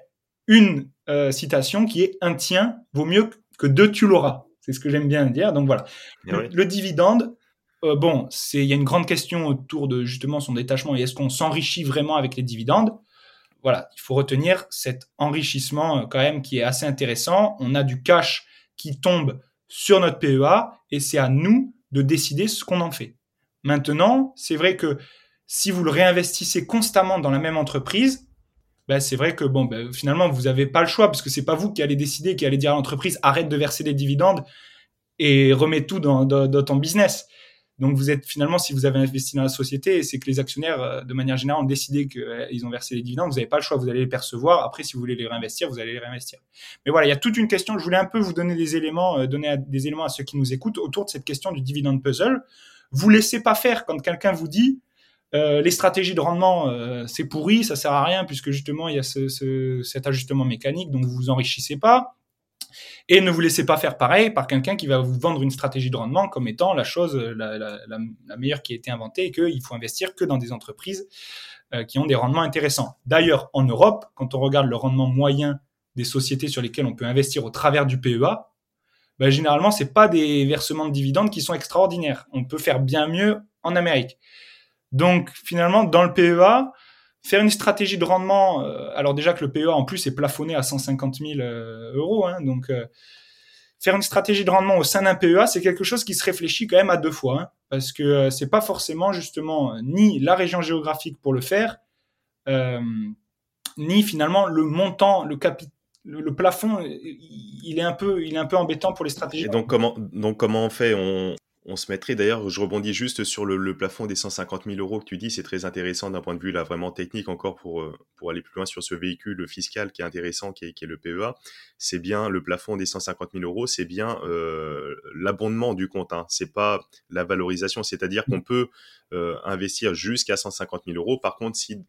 Speaker 1: une euh, citation qui est un tien vaut mieux que deux tu l'auras. C'est ce que j'aime bien dire. Donc voilà. Eh le, dividende, euh, bon, c'est il y a une grande question autour de justement son détachement et est-ce qu'on s'enrichit vraiment avec les dividendes? Voilà, il faut retenir cet enrichissement quand même qui est assez intéressant. On a du cash qui tombe sur notre PEA et c'est à nous de décider ce qu'on en fait. Maintenant, c'est vrai que si vous le réinvestissez constamment dans la même entreprise, ben c'est vrai que ben, finalement, vous n'avez pas le choix parce que c'est pas vous qui allez décider, qui allez dire à l'entreprise arrête de verser des dividendes et remets tout dans, ton business. Donc vous êtes finalement, si vous avez investi dans la société, c'est que les actionnaires, euh, de manière générale, ont décidé qu'ils euh, ont versé les dividendes. Vous n'avez pas le choix, vous allez les percevoir. Après, si vous voulez les réinvestir, vous allez les réinvestir. Mais voilà, il y a toute une question. Je voulais un peu vous donner des éléments, euh, donner des éléments à ceux qui nous écoutent autour de cette question du dividende puzzle. Vous laissez pas faire quand quelqu'un vous dit euh, les stratégies de rendement, euh, c'est pourri, ça sert à rien puisque justement il y a ce, cet ajustement mécanique, donc vous vous enrichissez pas. Et ne vous laissez pas faire pareil par quelqu'un qui va vous vendre une stratégie de rendement comme étant la chose la, la, meilleure qui a été inventée et qu'il faut investir que dans des entreprises euh, qui ont des rendements intéressants. D'ailleurs, en Europe, quand on regarde le rendement moyen des sociétés sur lesquelles on peut investir au travers du PEA, ben, généralement, c'est pas des versements de dividendes qui sont extraordinaires. On peut faire bien mieux en Amérique. Donc, finalement, dans le PEA, faire une stratégie de rendement, euh, alors déjà que le PEA en plus est plafonné à 150 000 euh, euros, hein, donc euh, faire une stratégie de rendement au sein d'un PEA, c'est quelque chose qui se réfléchit quand même à deux fois, hein, parce que c'est pas forcément justement ni la région géographique pour le faire, ni finalement le montant, le capital le, plafond, il est un peu, il est un peu embêtant pour les stratégies.
Speaker 2: Et donc comment, donc comment on fait? On, on se mettrait d'ailleurs, je rebondis juste sur le, plafond des 150 000 euros que tu dis, c'est très intéressant d'un point de vue là vraiment technique encore pour euh, pour aller plus loin sur ce véhicule fiscal qui est intéressant, qui est, le PEA. C'est bien le plafond des 150 000 euros, c'est bien euh, l'abondement du compte, hein. c'est pas la valorisation, c'est-à-dire qu'on peut euh, investir jusqu'à 150 000 euros. Par contre, si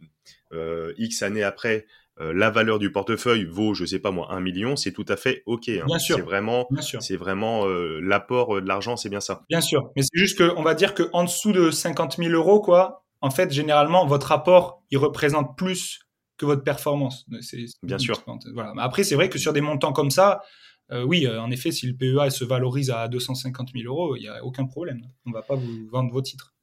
Speaker 2: X années après euh, la valeur du portefeuille vaut, je sais pas moi, un million, c'est tout à fait ok. Hein.
Speaker 1: Bien sûr.
Speaker 2: C'est vraiment, c'est vraiment euh, l'apport euh, de l'argent, c'est bien ça.
Speaker 1: Bien sûr, mais c'est juste qu'on va dire que en dessous de 50 000 euros, quoi, en fait, généralement, votre apport, il représente plus que votre performance.
Speaker 2: bien sûr.
Speaker 1: Voilà. Après, c'est vrai que sur des montants comme ça, oui, en effet, si le PEA se valorise à 250 000 euros, il n'y a aucun problème. On ne va pas vous vendre vos titres.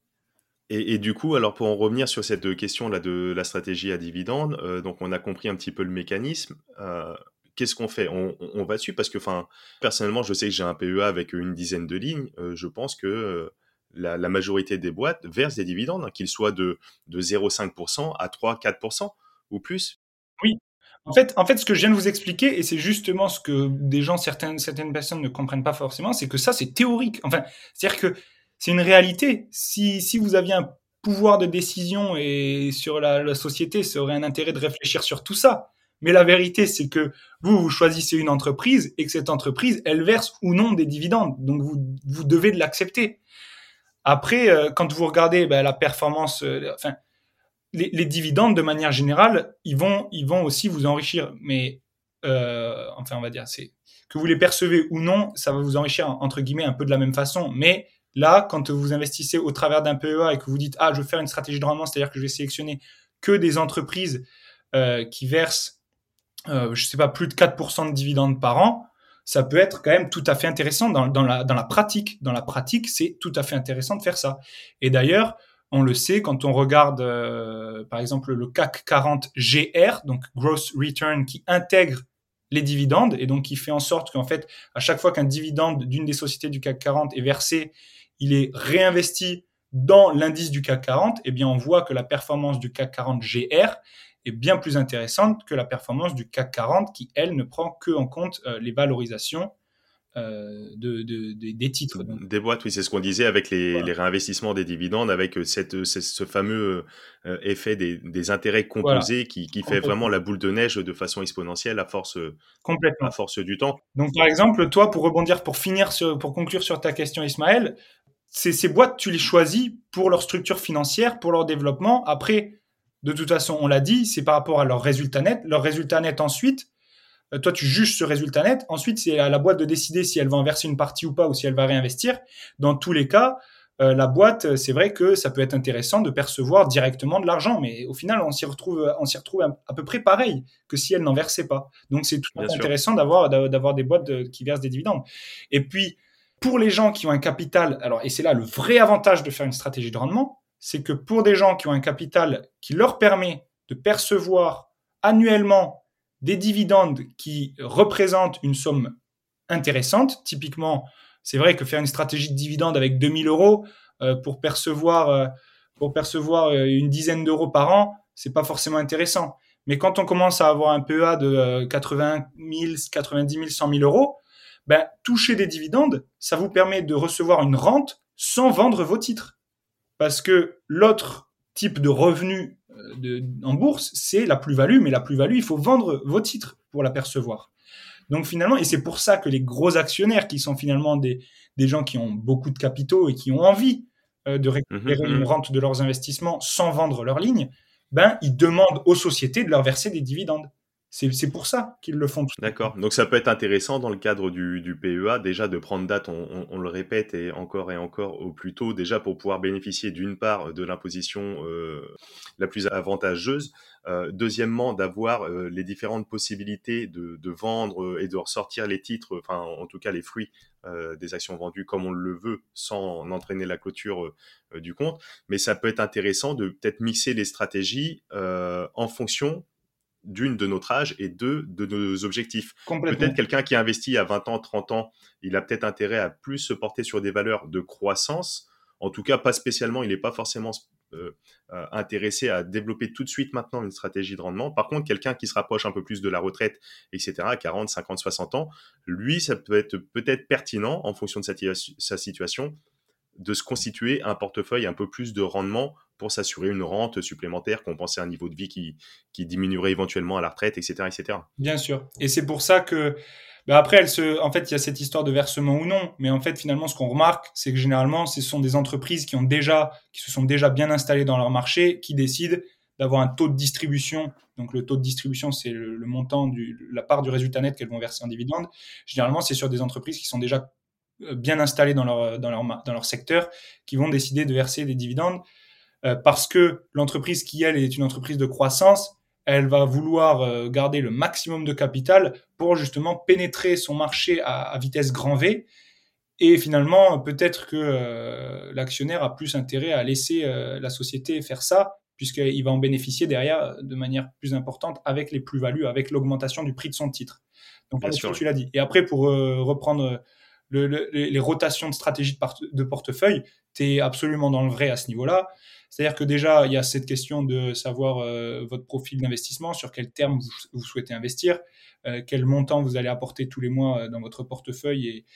Speaker 2: Et, du coup, alors pour en revenir sur cette question là de la stratégie à dividende, euh, donc on a compris un petit peu le mécanisme. Euh, qu'est-ce qu'on fait? On, va dessus parce que, enfin, personnellement, je sais que j'ai un PEA avec une dizaine de lignes. Euh, je pense que la, majorité des boîtes versent des dividendes, hein, qu'ils soient de, de 0,5% à 3-4% ou plus.
Speaker 1: Oui, En fait, en fait, ce que je viens de vous expliquer, et c'est justement ce que des gens, certaines, certaines personnes ne comprennent pas forcément, c'est que ça, c'est théorique. Enfin, c'est-à-dire que c'est une réalité. Si, si vous aviez un pouvoir de décision et sur la, société, ça aurait un intérêt de réfléchir sur tout ça. Mais la vérité, c'est que vous, vous choisissez une entreprise et que cette entreprise, elle verse ou non des dividendes. Donc, vous, vous devez de l'accepter. Après, euh, quand vous regardez ben, la performance, euh, enfin, les, les, dividendes, de manière générale, ils vont, ils vont aussi vous enrichir. Mais, euh, enfin, on va dire, c'est que vous les percevez ou non, ça va vous enrichir, entre guillemets, un peu de la même façon. Mais là, quand vous investissez au travers d'un PEA et que vous dites, ah, je veux faire une stratégie de rendement, c'est-à-dire que je vais sélectionner que des entreprises euh, qui versent, euh, je sais pas, plus de 4% de dividendes par an, ça peut être quand même tout à fait intéressant dans, dans, la, dans la pratique. Dans la pratique, c'est tout à fait intéressant de faire ça. Et d'ailleurs, on le sait quand on regarde, euh, par exemple, le CAC 40 GR, donc Gross Return, qui intègre les dividendes et donc qui fait en sorte qu'en fait, à chaque fois qu'un dividende d'une des sociétés du CAC 40 est versé, il est réinvesti dans l'indice du CAC 40, eh bien, on voit que la performance du CAC 40 GR est bien plus intéressante que la performance du CAC 40 qui, elle, ne prend que en compte euh, les valorisations euh, de, de, de, des titres.
Speaker 2: Donc. Des boîtes, oui, c'est ce qu'on disait avec les, voilà. les, réinvestissements des dividendes, avec euh, cette, ce fameux euh, effet des, des, intérêts composés voilà. qui, qui fait vraiment la boule de neige de façon exponentielle à force,
Speaker 1: Complètement.
Speaker 2: À force du temps.
Speaker 1: Donc, par exemple, toi, pour rebondir, pour finir, sur, pour conclure sur ta question, Ismaël, ces, ces boîtes, tu les choisis pour leur structure financière, pour leur développement. Après, de toute façon, on l'a dit, c'est par rapport à leur résultat net. Leur résultat net ensuite, euh, toi, tu juges ce résultat net. Ensuite, c'est à la boîte de décider si elle va en verser une partie ou pas ou si elle va réinvestir. Dans tous les cas, euh, la boîte, c'est vrai que ça peut être intéressant de percevoir directement de l'argent, mais au final, on s'y retrouve, on s'y retrouve à, peu près pareil que si elle n'en versait pas. Donc, c'est tout Bien intéressant d'avoir, d'avoir des boîtes de, qui versent des dividendes. Et puis, pour les gens qui ont un capital, alors, et c'est là le vrai avantage de faire une stratégie de rendement, c'est que pour des gens qui ont un capital qui leur permet de percevoir annuellement des dividendes qui représentent une somme intéressante, typiquement, c'est vrai que faire une stratégie de dividende avec 2000 euros euh, pour percevoir euh, pour percevoir euh, une dizaine d'euros par an, c'est pas forcément intéressant. Mais quand on commence à avoir un PEA de 80 000, 90 000, 100 000 euros, ben, toucher des dividendes, ça vous permet de recevoir une rente sans vendre vos titres. Parce que l'autre type de revenu de, en bourse, c'est la plus-value, mais la plus-value, il faut vendre vos titres pour la percevoir. Donc finalement, et c'est pour ça que les gros actionnaires, qui sont finalement des, des gens qui ont beaucoup de capitaux et qui ont envie euh, de récupérer mmh, une rente de leurs investissements sans vendre leur ligne, ben, ils demandent aux sociétés de leur verser des dividendes. C'est pour ça qu'ils le font.
Speaker 2: D'accord. Donc ça peut être intéressant dans le cadre du, du PEA, déjà de prendre date, on, on, le répète, et encore et encore au plus tôt, déjà pour pouvoir bénéficier d'une part de l'imposition euh, la plus avantageuse, euh, deuxièmement d'avoir euh, les différentes possibilités de, de, vendre et de ressortir les titres, enfin en tout cas les fruits des actions vendues comme on le veut, sans entraîner la clôture du compte. Mais ça peut être intéressant de peut-être mixer les stratégies en fonction d'une de notre âge et deux de nos objectifs. Peut-être quelqu'un qui a investi à 20 ans, 30 ans, il a peut-être intérêt à plus se porter sur des valeurs de croissance. En tout cas, pas spécialement, il n'est pas forcément euh, euh, intéressé à développer tout de suite maintenant une stratégie de rendement. Par contre, quelqu'un qui se rapproche un peu plus de la retraite, etc., à 40, 50, 60 ans, lui, ça peut être peut-être pertinent en fonction de sa, sa situation de se constituer un portefeuille un peu plus de rendement pour s'assurer une rente supplémentaire, compenser un niveau de vie qui, qui diminuerait éventuellement à la retraite, etc. etc.
Speaker 1: Bien sûr. Et c'est pour ça que, ben après, elle se, en fait, il y a cette histoire de versement ou non, mais en fait, finalement, ce qu'on remarque, c'est que généralement, ce sont des entreprises qui ont déjà, qui se sont déjà bien installées dans leur marché, qui décident d'avoir un taux de distribution. Donc, le taux de distribution, c'est le, le, montant du, la part du résultat net qu'elles vont verser en dividende. Généralement, c'est sur des entreprises qui sont déjà euh, bien installées dans leur, dans leur, dans leur secteur, qui vont décider de verser des dividendes. Euh, parce que l'entreprise qui, elle, est une entreprise de croissance, elle va vouloir euh, garder le maximum de capital pour justement pénétrer son marché à, à vitesse grand V. Et finalement, peut-être que euh, l'actionnaire a plus intérêt à laisser euh, la société faire ça, puisqu'il va en bénéficier derrière de manière plus importante avec les plus-values, avec l'augmentation du prix de son titre. Donc, Bien sûr. tu l'as dit. Et après, pour reprendre les rotations de stratégie de, portefeuille, tu es absolument dans le vrai à ce niveau-là. C'est-à-dire que déjà, il y a cette question de savoir euh, votre profil d'investissement, sur quel terme vous, souhaitez investir, euh, quel montant vous allez apporter tous les mois euh, dans votre portefeuille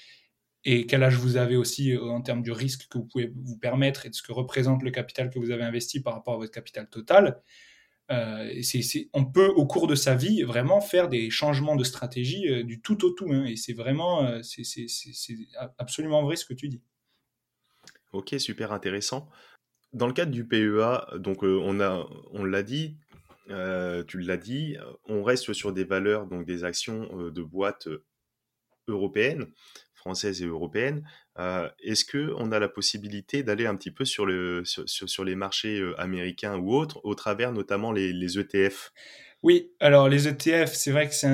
Speaker 1: et, quel âge vous avez aussi en termes du risque que vous pouvez vous permettre et de ce que représente le capital que vous avez investi par rapport à votre capital total. On peut au cours de sa vie vraiment faire des changements de stratégie du tout au tout. Hein, et c'est vraiment, c'est absolument vrai ce que tu dis.
Speaker 2: Ok, super intéressant. Dans le cadre du PEA, donc on a, on l'a dit, tu l'as dit, on reste sur des valeurs, donc des actions de boîtes européennes française et européenne. Euh, est-ce qu'on a la possibilité d'aller un petit peu sur, le, sur, les marchés euh, américains ou autres, au travers notamment les, ETF
Speaker 1: oui, alors les ETF, c'est vrai que c'est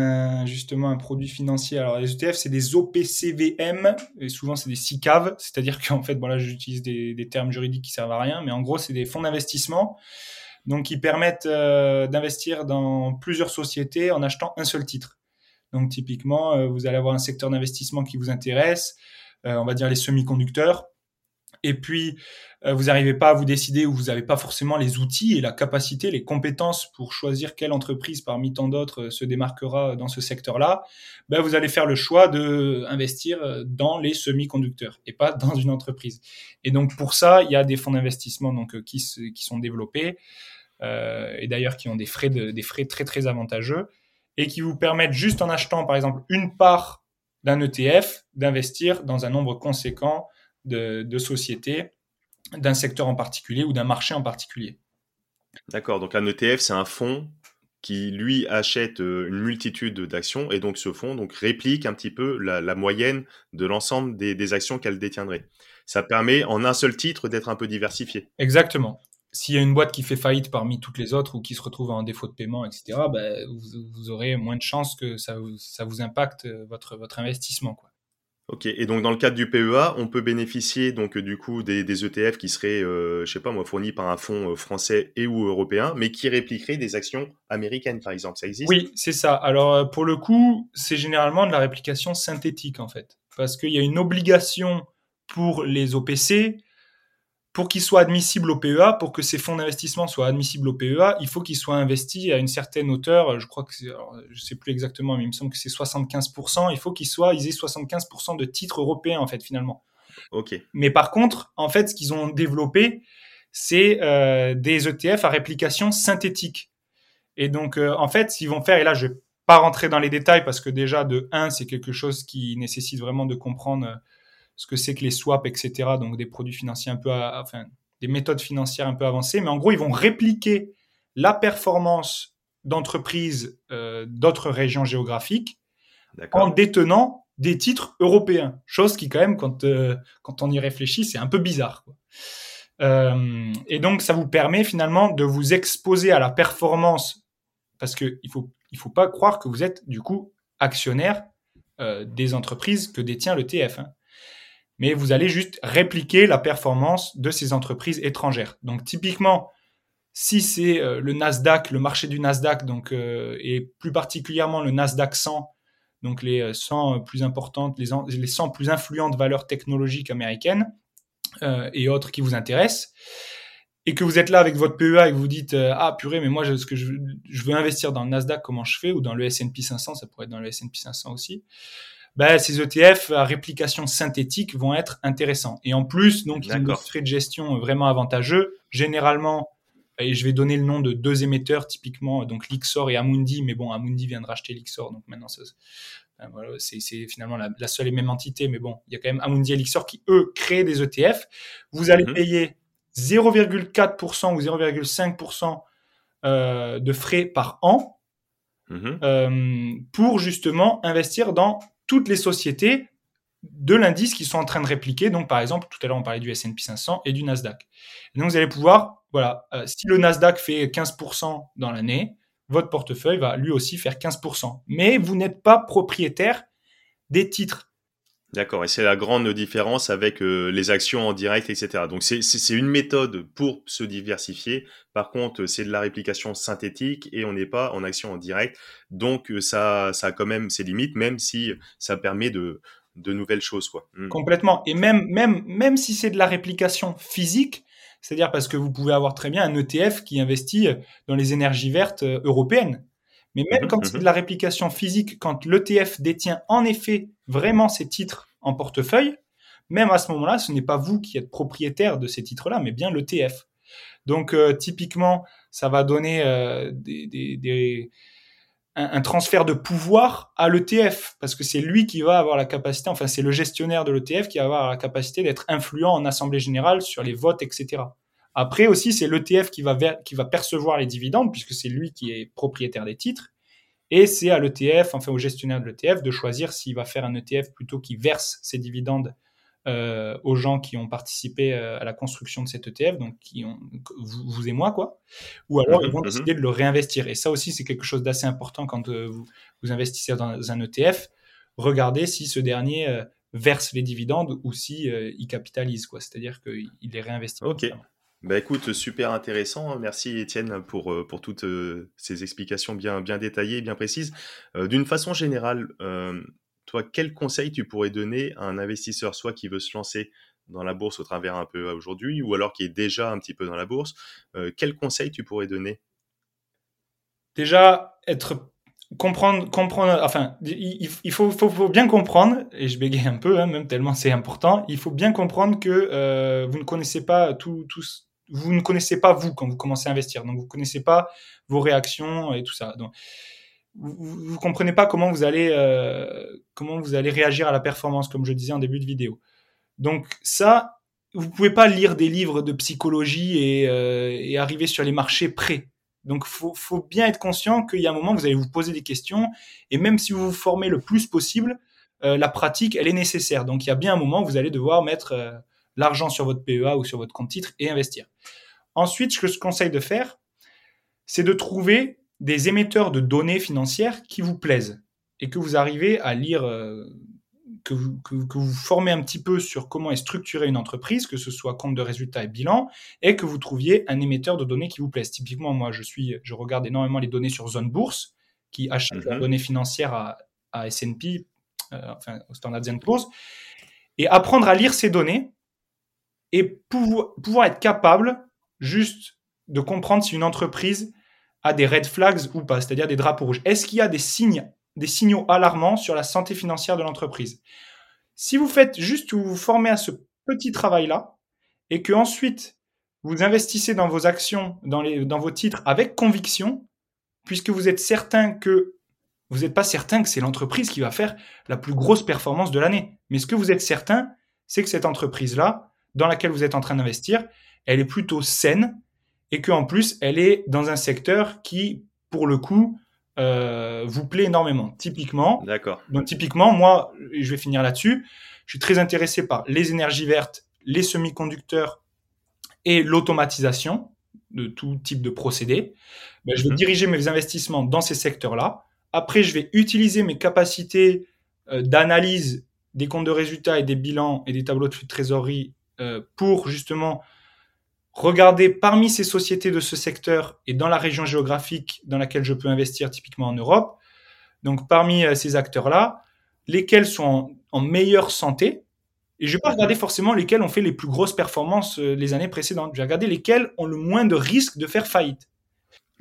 Speaker 1: justement un produit financier. Alors les ETF, c'est des OPCVM, et souvent c'est des SICAV, c'est-à-dire qu'en fait, bon là j'utilise des, termes juridiques qui servent à rien, mais en gros c'est des fonds d'investissement, donc qui permettent euh, d'investir dans plusieurs sociétés en achetant un seul titre. Donc typiquement, euh, vous allez avoir un secteur d'investissement qui vous intéresse, euh, on va dire les semi-conducteurs. Et puis, euh, vous n'arrivez pas à vous décider ou vous n'avez pas forcément les outils et la capacité, les compétences pour choisir quelle entreprise parmi tant d'autres se démarquera dans ce secteur-là, ben vous allez faire le choix de investir dans les semi-conducteurs et pas dans une entreprise. Et donc pour ça, il y a des fonds d'investissement donc qui, qui sont développés euh, et d'ailleurs qui ont des frais de, des frais très très avantageux et qui vous permettent juste en achetant par exemple une part d'un ETF d'investir dans un nombre conséquent de, sociétés d'un secteur en particulier ou d'un marché en particulier.
Speaker 2: D'accord, donc un ETF c'est un fonds qui lui achète euh, une multitude d'actions et donc ce fonds donc réplique un petit peu la, moyenne de l'ensemble des, des actions qu'elle détiendrait. Ça permet en un seul titre d'être un peu diversifié.
Speaker 1: Exactement s'il y a une boîte qui fait faillite parmi toutes les autres ou qui se retrouve en défaut de paiement, etc., ben, vous, aurez moins de chances que ça, ça vous impacte euh, votre, votre investissement. Quoi.
Speaker 2: Ok, et donc dans le cadre du PEA, on peut bénéficier donc du coup des, ETF qui seraient, euh, je sais pas moi, fournis par un fonds euh, français et ou européen, mais qui répliqueraient des actions américaines, par exemple. Ça existe?
Speaker 1: Oui, c'est ça. Alors pour le coup, c'est généralement de la réplication synthétique en fait, parce qu'il y a une obligation pour les OPC pour qu'ils soient admissibles au PEA, pour que ces fonds d'investissement soient admissibles au PEA, il faut qu'ils soient investis à une certaine hauteur. Je crois que c'est, je sais plus exactement, mais il me semble que c'est 75%. Il faut qu'ils soient, ils aient 75% de titres européens, en fait, finalement.
Speaker 2: Ok.
Speaker 1: Mais par contre, en fait, ce qu'ils ont développé, c'est euh, des ETF à réplication synthétique. Et donc, euh, en fait, s'ils vont faire, et là, je vais pas rentrer dans les détails parce que déjà, de 1, c'est quelque chose qui nécessite vraiment de comprendre ce que c'est que les swaps, etc. Donc des produits financiers un peu, enfin des méthodes financières un peu avancées. Mais en gros, ils vont répliquer la performance d'entreprises euh, d'autres régions géographiques en détenant des titres européens. Chose qui quand même, quand, euh, quand on y réfléchit, c'est un peu bizarre. Euh, et donc, ça vous permet finalement de vous exposer à la performance, parce qu'il ne faut, il faut pas croire que vous êtes du coup actionnaire des entreprises que détient le TF. Hein mais vous allez juste répliquer la performance de ces entreprises étrangères. Donc typiquement, si c'est euh, le Nasdaq, le marché du Nasdaq, donc euh, et plus particulièrement le Nasdaq 100, donc les 100 euh, plus importantes, les, les 100 plus influentes valeurs technologiques américaines et autres qui vous intéressent, et que vous êtes là avec votre PEA et que vous dites ah purée mais moi ce que je, je, veux investir dans le Nasdaq comment je fais? ou dans le S&P 500 ça pourrait être dans le S&P 500 aussi ben, ces ETF à réplication synthétique vont être intéressants. Et en plus, donc, ils ont des frais de gestion vraiment avantageux. Généralement, et je vais donner le nom de deux émetteurs, typiquement donc Lixor et Amundi, mais bon, Amundi vient de racheter Lixor, donc maintenant ben, c'est finalement la, seule et même entité, mais bon, il y a quand même Amundi et Lixor qui, eux, créent des ETF. Vous allez mhm. payer 0,4% ou 0,5% euh, de frais par an mhm. euh, pour justement investir dans toutes les sociétés de l'indice qui sont en train de répliquer. Donc, par exemple, tout à l'heure, on parlait du S&P 500 et du Nasdaq. donc, vous allez pouvoir, voilà, euh, si le Nasdaq fait 15% dans l'année, votre portefeuille va lui aussi faire 15%. Mais vous n'êtes pas propriétaire des titres.
Speaker 2: D'accord, et c'est la grande différence avec euh, les actions en direct, etc. Donc c'est une méthode pour se diversifier. Par contre, c'est de la réplication synthétique et on n'est pas en action en direct. Donc euh, ça, ça a quand même ses limites, même si ça permet de, nouvelles choses, quoi.
Speaker 1: Hmm. Complètement. Et même, même, même si c'est de la réplication physique, c'est-à-dire parce que vous pouvez avoir très bien un ETF qui investit dans les énergies vertes euh, européennes. Mais même mhm, quand c'est mhm. de la réplication physique, quand l'ETF détient en effet vraiment ces titres en portefeuille, même à ce moment-là, ce n'est pas vous qui êtes propriétaire de ces titres-là, mais bien l'ETF. Donc euh, typiquement, ça va donner euh, des, un, transfert de pouvoir à l'ETF, parce que c'est lui qui va avoir la capacité, enfin c'est le gestionnaire de l'ETF qui va avoir la capacité d'être influent en Assemblée générale sur les votes, etc. Après aussi, c'est l'ETF qui va, qui va percevoir les dividendes, puisque c'est lui qui est propriétaire des titres. Et c'est à l'ETF, enfin au gestionnaire de l'ETF, de choisir s'il va faire un ETF plutôt qui verse ses dividendes euh, aux gens qui ont participé euh, à la construction de cet ETF, donc qui ont vous, et moi, quoi. Ou alors ils vont mhm, mhm. décider de le réinvestir. Et ça aussi, c'est quelque chose d'assez important quand euh, vous, vous, investissez dans un ETF. Regardez si ce dernier verse les dividendes ou si il capitalise, quoi. C'est-à-dire qu'il les réinvestit.
Speaker 2: Ok. Bah écoute, super intéressant. Merci Étienne pour, euh, pour toutes euh, ces explications bien, bien détaillées, bien précises. Euh, d'une façon générale, toi, quel conseil tu pourrais donner à un investisseur, soit qui veut se lancer dans la bourse au travers un peu aujourd'hui, ou alors qui est déjà un petit peu dans la bourse, quel conseil tu pourrais donner?
Speaker 1: Déjà, être comprendre, comprendre, enfin, il, faut, faut, faut, bien comprendre, et je bégaye un peu, hein, même tellement c'est important, il faut bien comprendre que vous ne connaissez pas tout, tout, vous ne connaissez pas vous quand vous commencez à investir. Donc vous ne connaissez pas vos réactions et tout ça. Donc vous, ne comprenez pas comment vous allez euh, comment vous allez réagir à la performance, comme je disais en début de vidéo. Donc ça, vous pouvez pas lire des livres de psychologie et, euh, arriver sur les marchés prêts. Donc faut, faut bien être conscient qu'il y a un moment vous allez vous poser des questions et même si vous vous formez le plus possible, euh, la pratique elle est nécessaire. Donc il y a bien un moment où vous allez devoir mettre l'argent sur votre PEA ou sur votre compte titre et investir. Ensuite, ce que je conseille de faire, c'est de trouver des émetteurs de données financières qui vous plaisent et que vous arrivez à lire, euh, que, vous, vous, formez un petit peu sur comment est structurée une entreprise, que ce soit compte de résultats et bilan, et que vous trouviez un émetteur de données qui vous plaise. Typiquement, moi, je, suis, je regarde énormément les données sur Zone Bourse, qui achète les mhm. données financières à, à S&P, euh, enfin au Standard Poor's, et apprendre à lire ces données et pouvoir, être capable juste de comprendre si une entreprise a des red flags ou pas, c'est-à-dire des drapeaux rouges. Est-ce qu'il y a des signes, des signaux alarmants sur la santé financière de l'entreprise? Si vous faites juste vous vous formez à ce petit travail-là et que ensuite vous investissez dans vos actions, dans, les, dans vos titres avec conviction, puisque vous êtes certain que vous n'êtes pas certain que c'est l'entreprise qui va faire la plus grosse performance de l'année. Mais ce que vous êtes certain, c'est que cette entreprise-là, dans laquelle vous êtes en train d'investir, elle est plutôt saine et qu'en plus, elle est dans un secteur qui, pour le coup, euh, vous plaît énormément. Typiquement,
Speaker 2: D'accord.
Speaker 1: Donc, typiquement, moi, je vais finir là-dessus, je suis très intéressé par les énergies vertes, les semi-conducteurs et l'automatisation de tout type de procédés. Ben, je vais mhm. diriger mes investissements dans ces secteurs-là. Après, je vais utiliser mes capacités euh, d'analyse des comptes de résultats et des bilans et des tableaux de trésorerie pour justement regarder parmi ces sociétés de ce secteur et dans la région géographique dans laquelle je peux investir, typiquement en Europe, donc parmi euh, ces acteurs-là, lesquels sont en, meilleure santé, et je vais pas mhm. regarder forcément lesquels ont fait les plus grosses performances euh, les années précédentes, je vais regarder lesquels ont le moins de risques de faire faillite.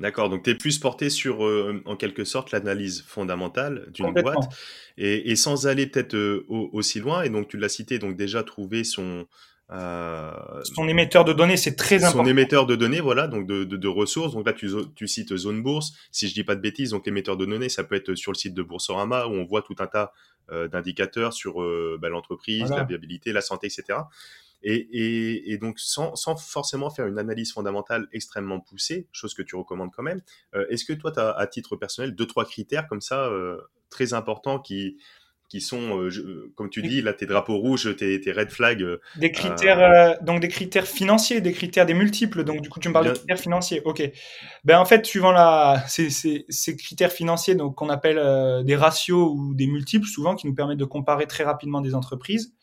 Speaker 2: D'accord, donc tu es plus porté sur, en quelque sorte, l'analyse fondamentale d'une boîte, et, sans aller peut-être aussi loin, et donc tu l'as cité, donc déjà trouver son,
Speaker 1: euh, son émetteur de données, c'est très important.
Speaker 2: Son émetteur de données, voilà, donc de, de, ressources. Donc là, tu, tu, cites Zone Bourse. Si je dis pas de bêtises, donc l'émetteur de données, ça peut être sur le site de Boursorama où on voit tout un tas euh, d'indicateurs sur euh, bah, l'entreprise, la viabilité, la santé, etc. Et, et, et donc, sans, sans, forcément faire une analyse fondamentale extrêmement poussée, chose que tu recommandes quand même, est-ce que toi, tu as à titre personnel deux, trois critères comme ça très importants qui, qui sont, euh, euh, comme tu dis, là, tes drapeaux rouges, tes, tes red flags. Euh,
Speaker 1: des critères, donc des critères financiers, des critères des multiples. Donc, du coup, tu me parles de critères financiers. OK. Ben, en fait, suivant la, ces, ces, ces critères financiers, donc, qu'on appelle des ratios ou des multiples, souvent, qui nous permettent de comparer très rapidement des entreprises.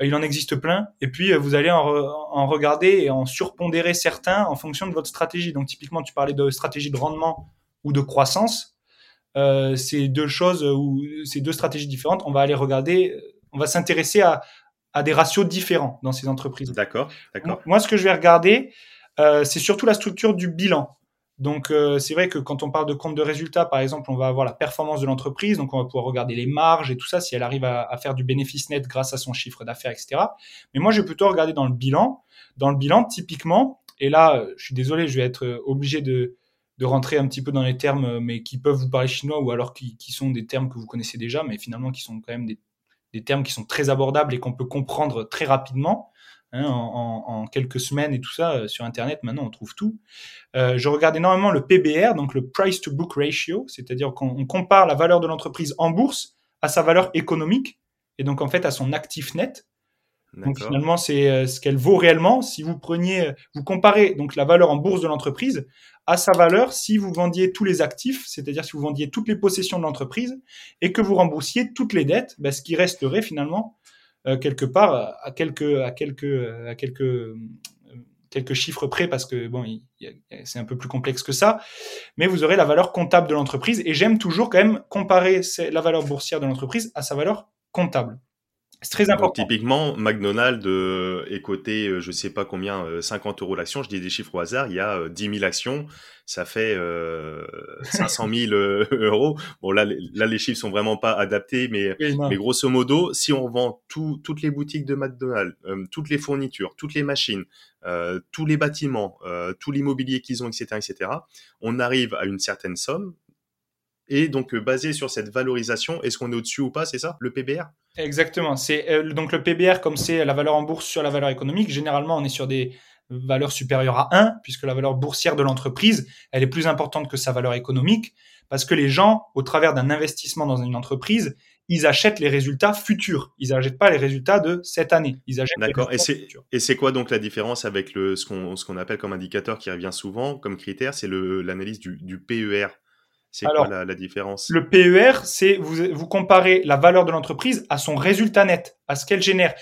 Speaker 1: il en existe plein. Et puis, vous allez en, en, regarder et en surpondérer certains en fonction de votre stratégie. Donc, typiquement, tu parlais de stratégie de rendement ou de croissance. Euh, ces deux choses ou ces deux stratégies différentes, on va aller regarder on va s'intéresser à, à des ratios différents dans ces entreprises.
Speaker 2: D'accord, d'accord.
Speaker 1: Moi, ce que je vais regarder, euh, c'est surtout la structure du bilan. Donc, euh, c'est vrai que quand on parle de compte de résultat, par exemple, on va avoir la performance de l'entreprise, donc on va pouvoir regarder les marges et tout ça, si elle arrive à, à faire du bénéfice net grâce à son chiffre d'affaires, etc. Mais moi, je vais plutôt regarder dans le bilan. Dans le bilan, typiquement, et là, je suis désolé, je vais être obligé de, de rentrer un petit peu dans les termes, mais qui peuvent vous parler chinois ou alors qui, sont des termes que vous connaissez déjà, mais finalement qui sont quand même des, termes qui sont très abordables et qu'on peut comprendre très rapidement. Hein, en, en, quelques semaines et tout ça euh, sur Internet. Maintenant, on trouve tout. Euh, je regarde énormément le PBR, donc le Price to Book Ratio, c'est-à-dire qu'on compare la valeur de l'entreprise en bourse à sa valeur économique et donc en fait à son actif net. Donc finalement, c'est euh, ce qu'elle vaut réellement. Si vous preniez, vous comparez donc la valeur en bourse de l'entreprise à sa valeur si vous vendiez tous les actifs, c'est-à-dire si vous vendiez toutes les possessions de l'entreprise et que vous remboursiez toutes les dettes, ben, ce qui resterait finalement euh, quelque part à quelques à quelques à quelques euh, quelques chiffres près parce que bon c'est un peu plus complexe que ça mais vous aurez la valeur comptable de l'entreprise et j'aime toujours quand même comparer la valeur boursière de l'entreprise à sa valeur comptable c'est très important.
Speaker 2: typiquement, McDonald's euh, est coté, euh, je sais pas combien, 50 euros l'action. Je dis des chiffres au hasard. Il y a 10 000 actions, ça fait 500 000 euros. Bon là, là les chiffres sont vraiment pas adaptés, mais, mais grosso modo, si on vend tout, toutes les boutiques de McDonald's, euh, toutes les fournitures, toutes les machines, tous les bâtiments, tout l'immobilier qu'ils ont, etc., etc., on arrive à une certaine somme et donc, euh, basé sur cette valorisation, est-ce qu'on est au-dessus ou pas, c'est ça, le PBR
Speaker 1: Exactement. C'est euh, donc le PBR, comme c'est la valeur en bourse sur la valeur économique, généralement, on est sur des valeurs supérieures à 1, puisque la valeur boursière de l'entreprise, elle est plus importante que sa valeur économique, parce que les gens, au travers d'un investissement dans une entreprise, ils achètent les résultats futurs. Ils n'achètent pas les résultats de cette année. Ils achètent
Speaker 2: D'accord. Et c'est quoi donc la différence avec le, ce qu'on appelle comme indicateur qui revient souvent comme critère C'est l'analyse du, du PER. C'est quoi la, différence?
Speaker 1: Le PER, c'est vous, vous comparez la valeur de l'entreprise à son résultat net, à ce qu'elle génère,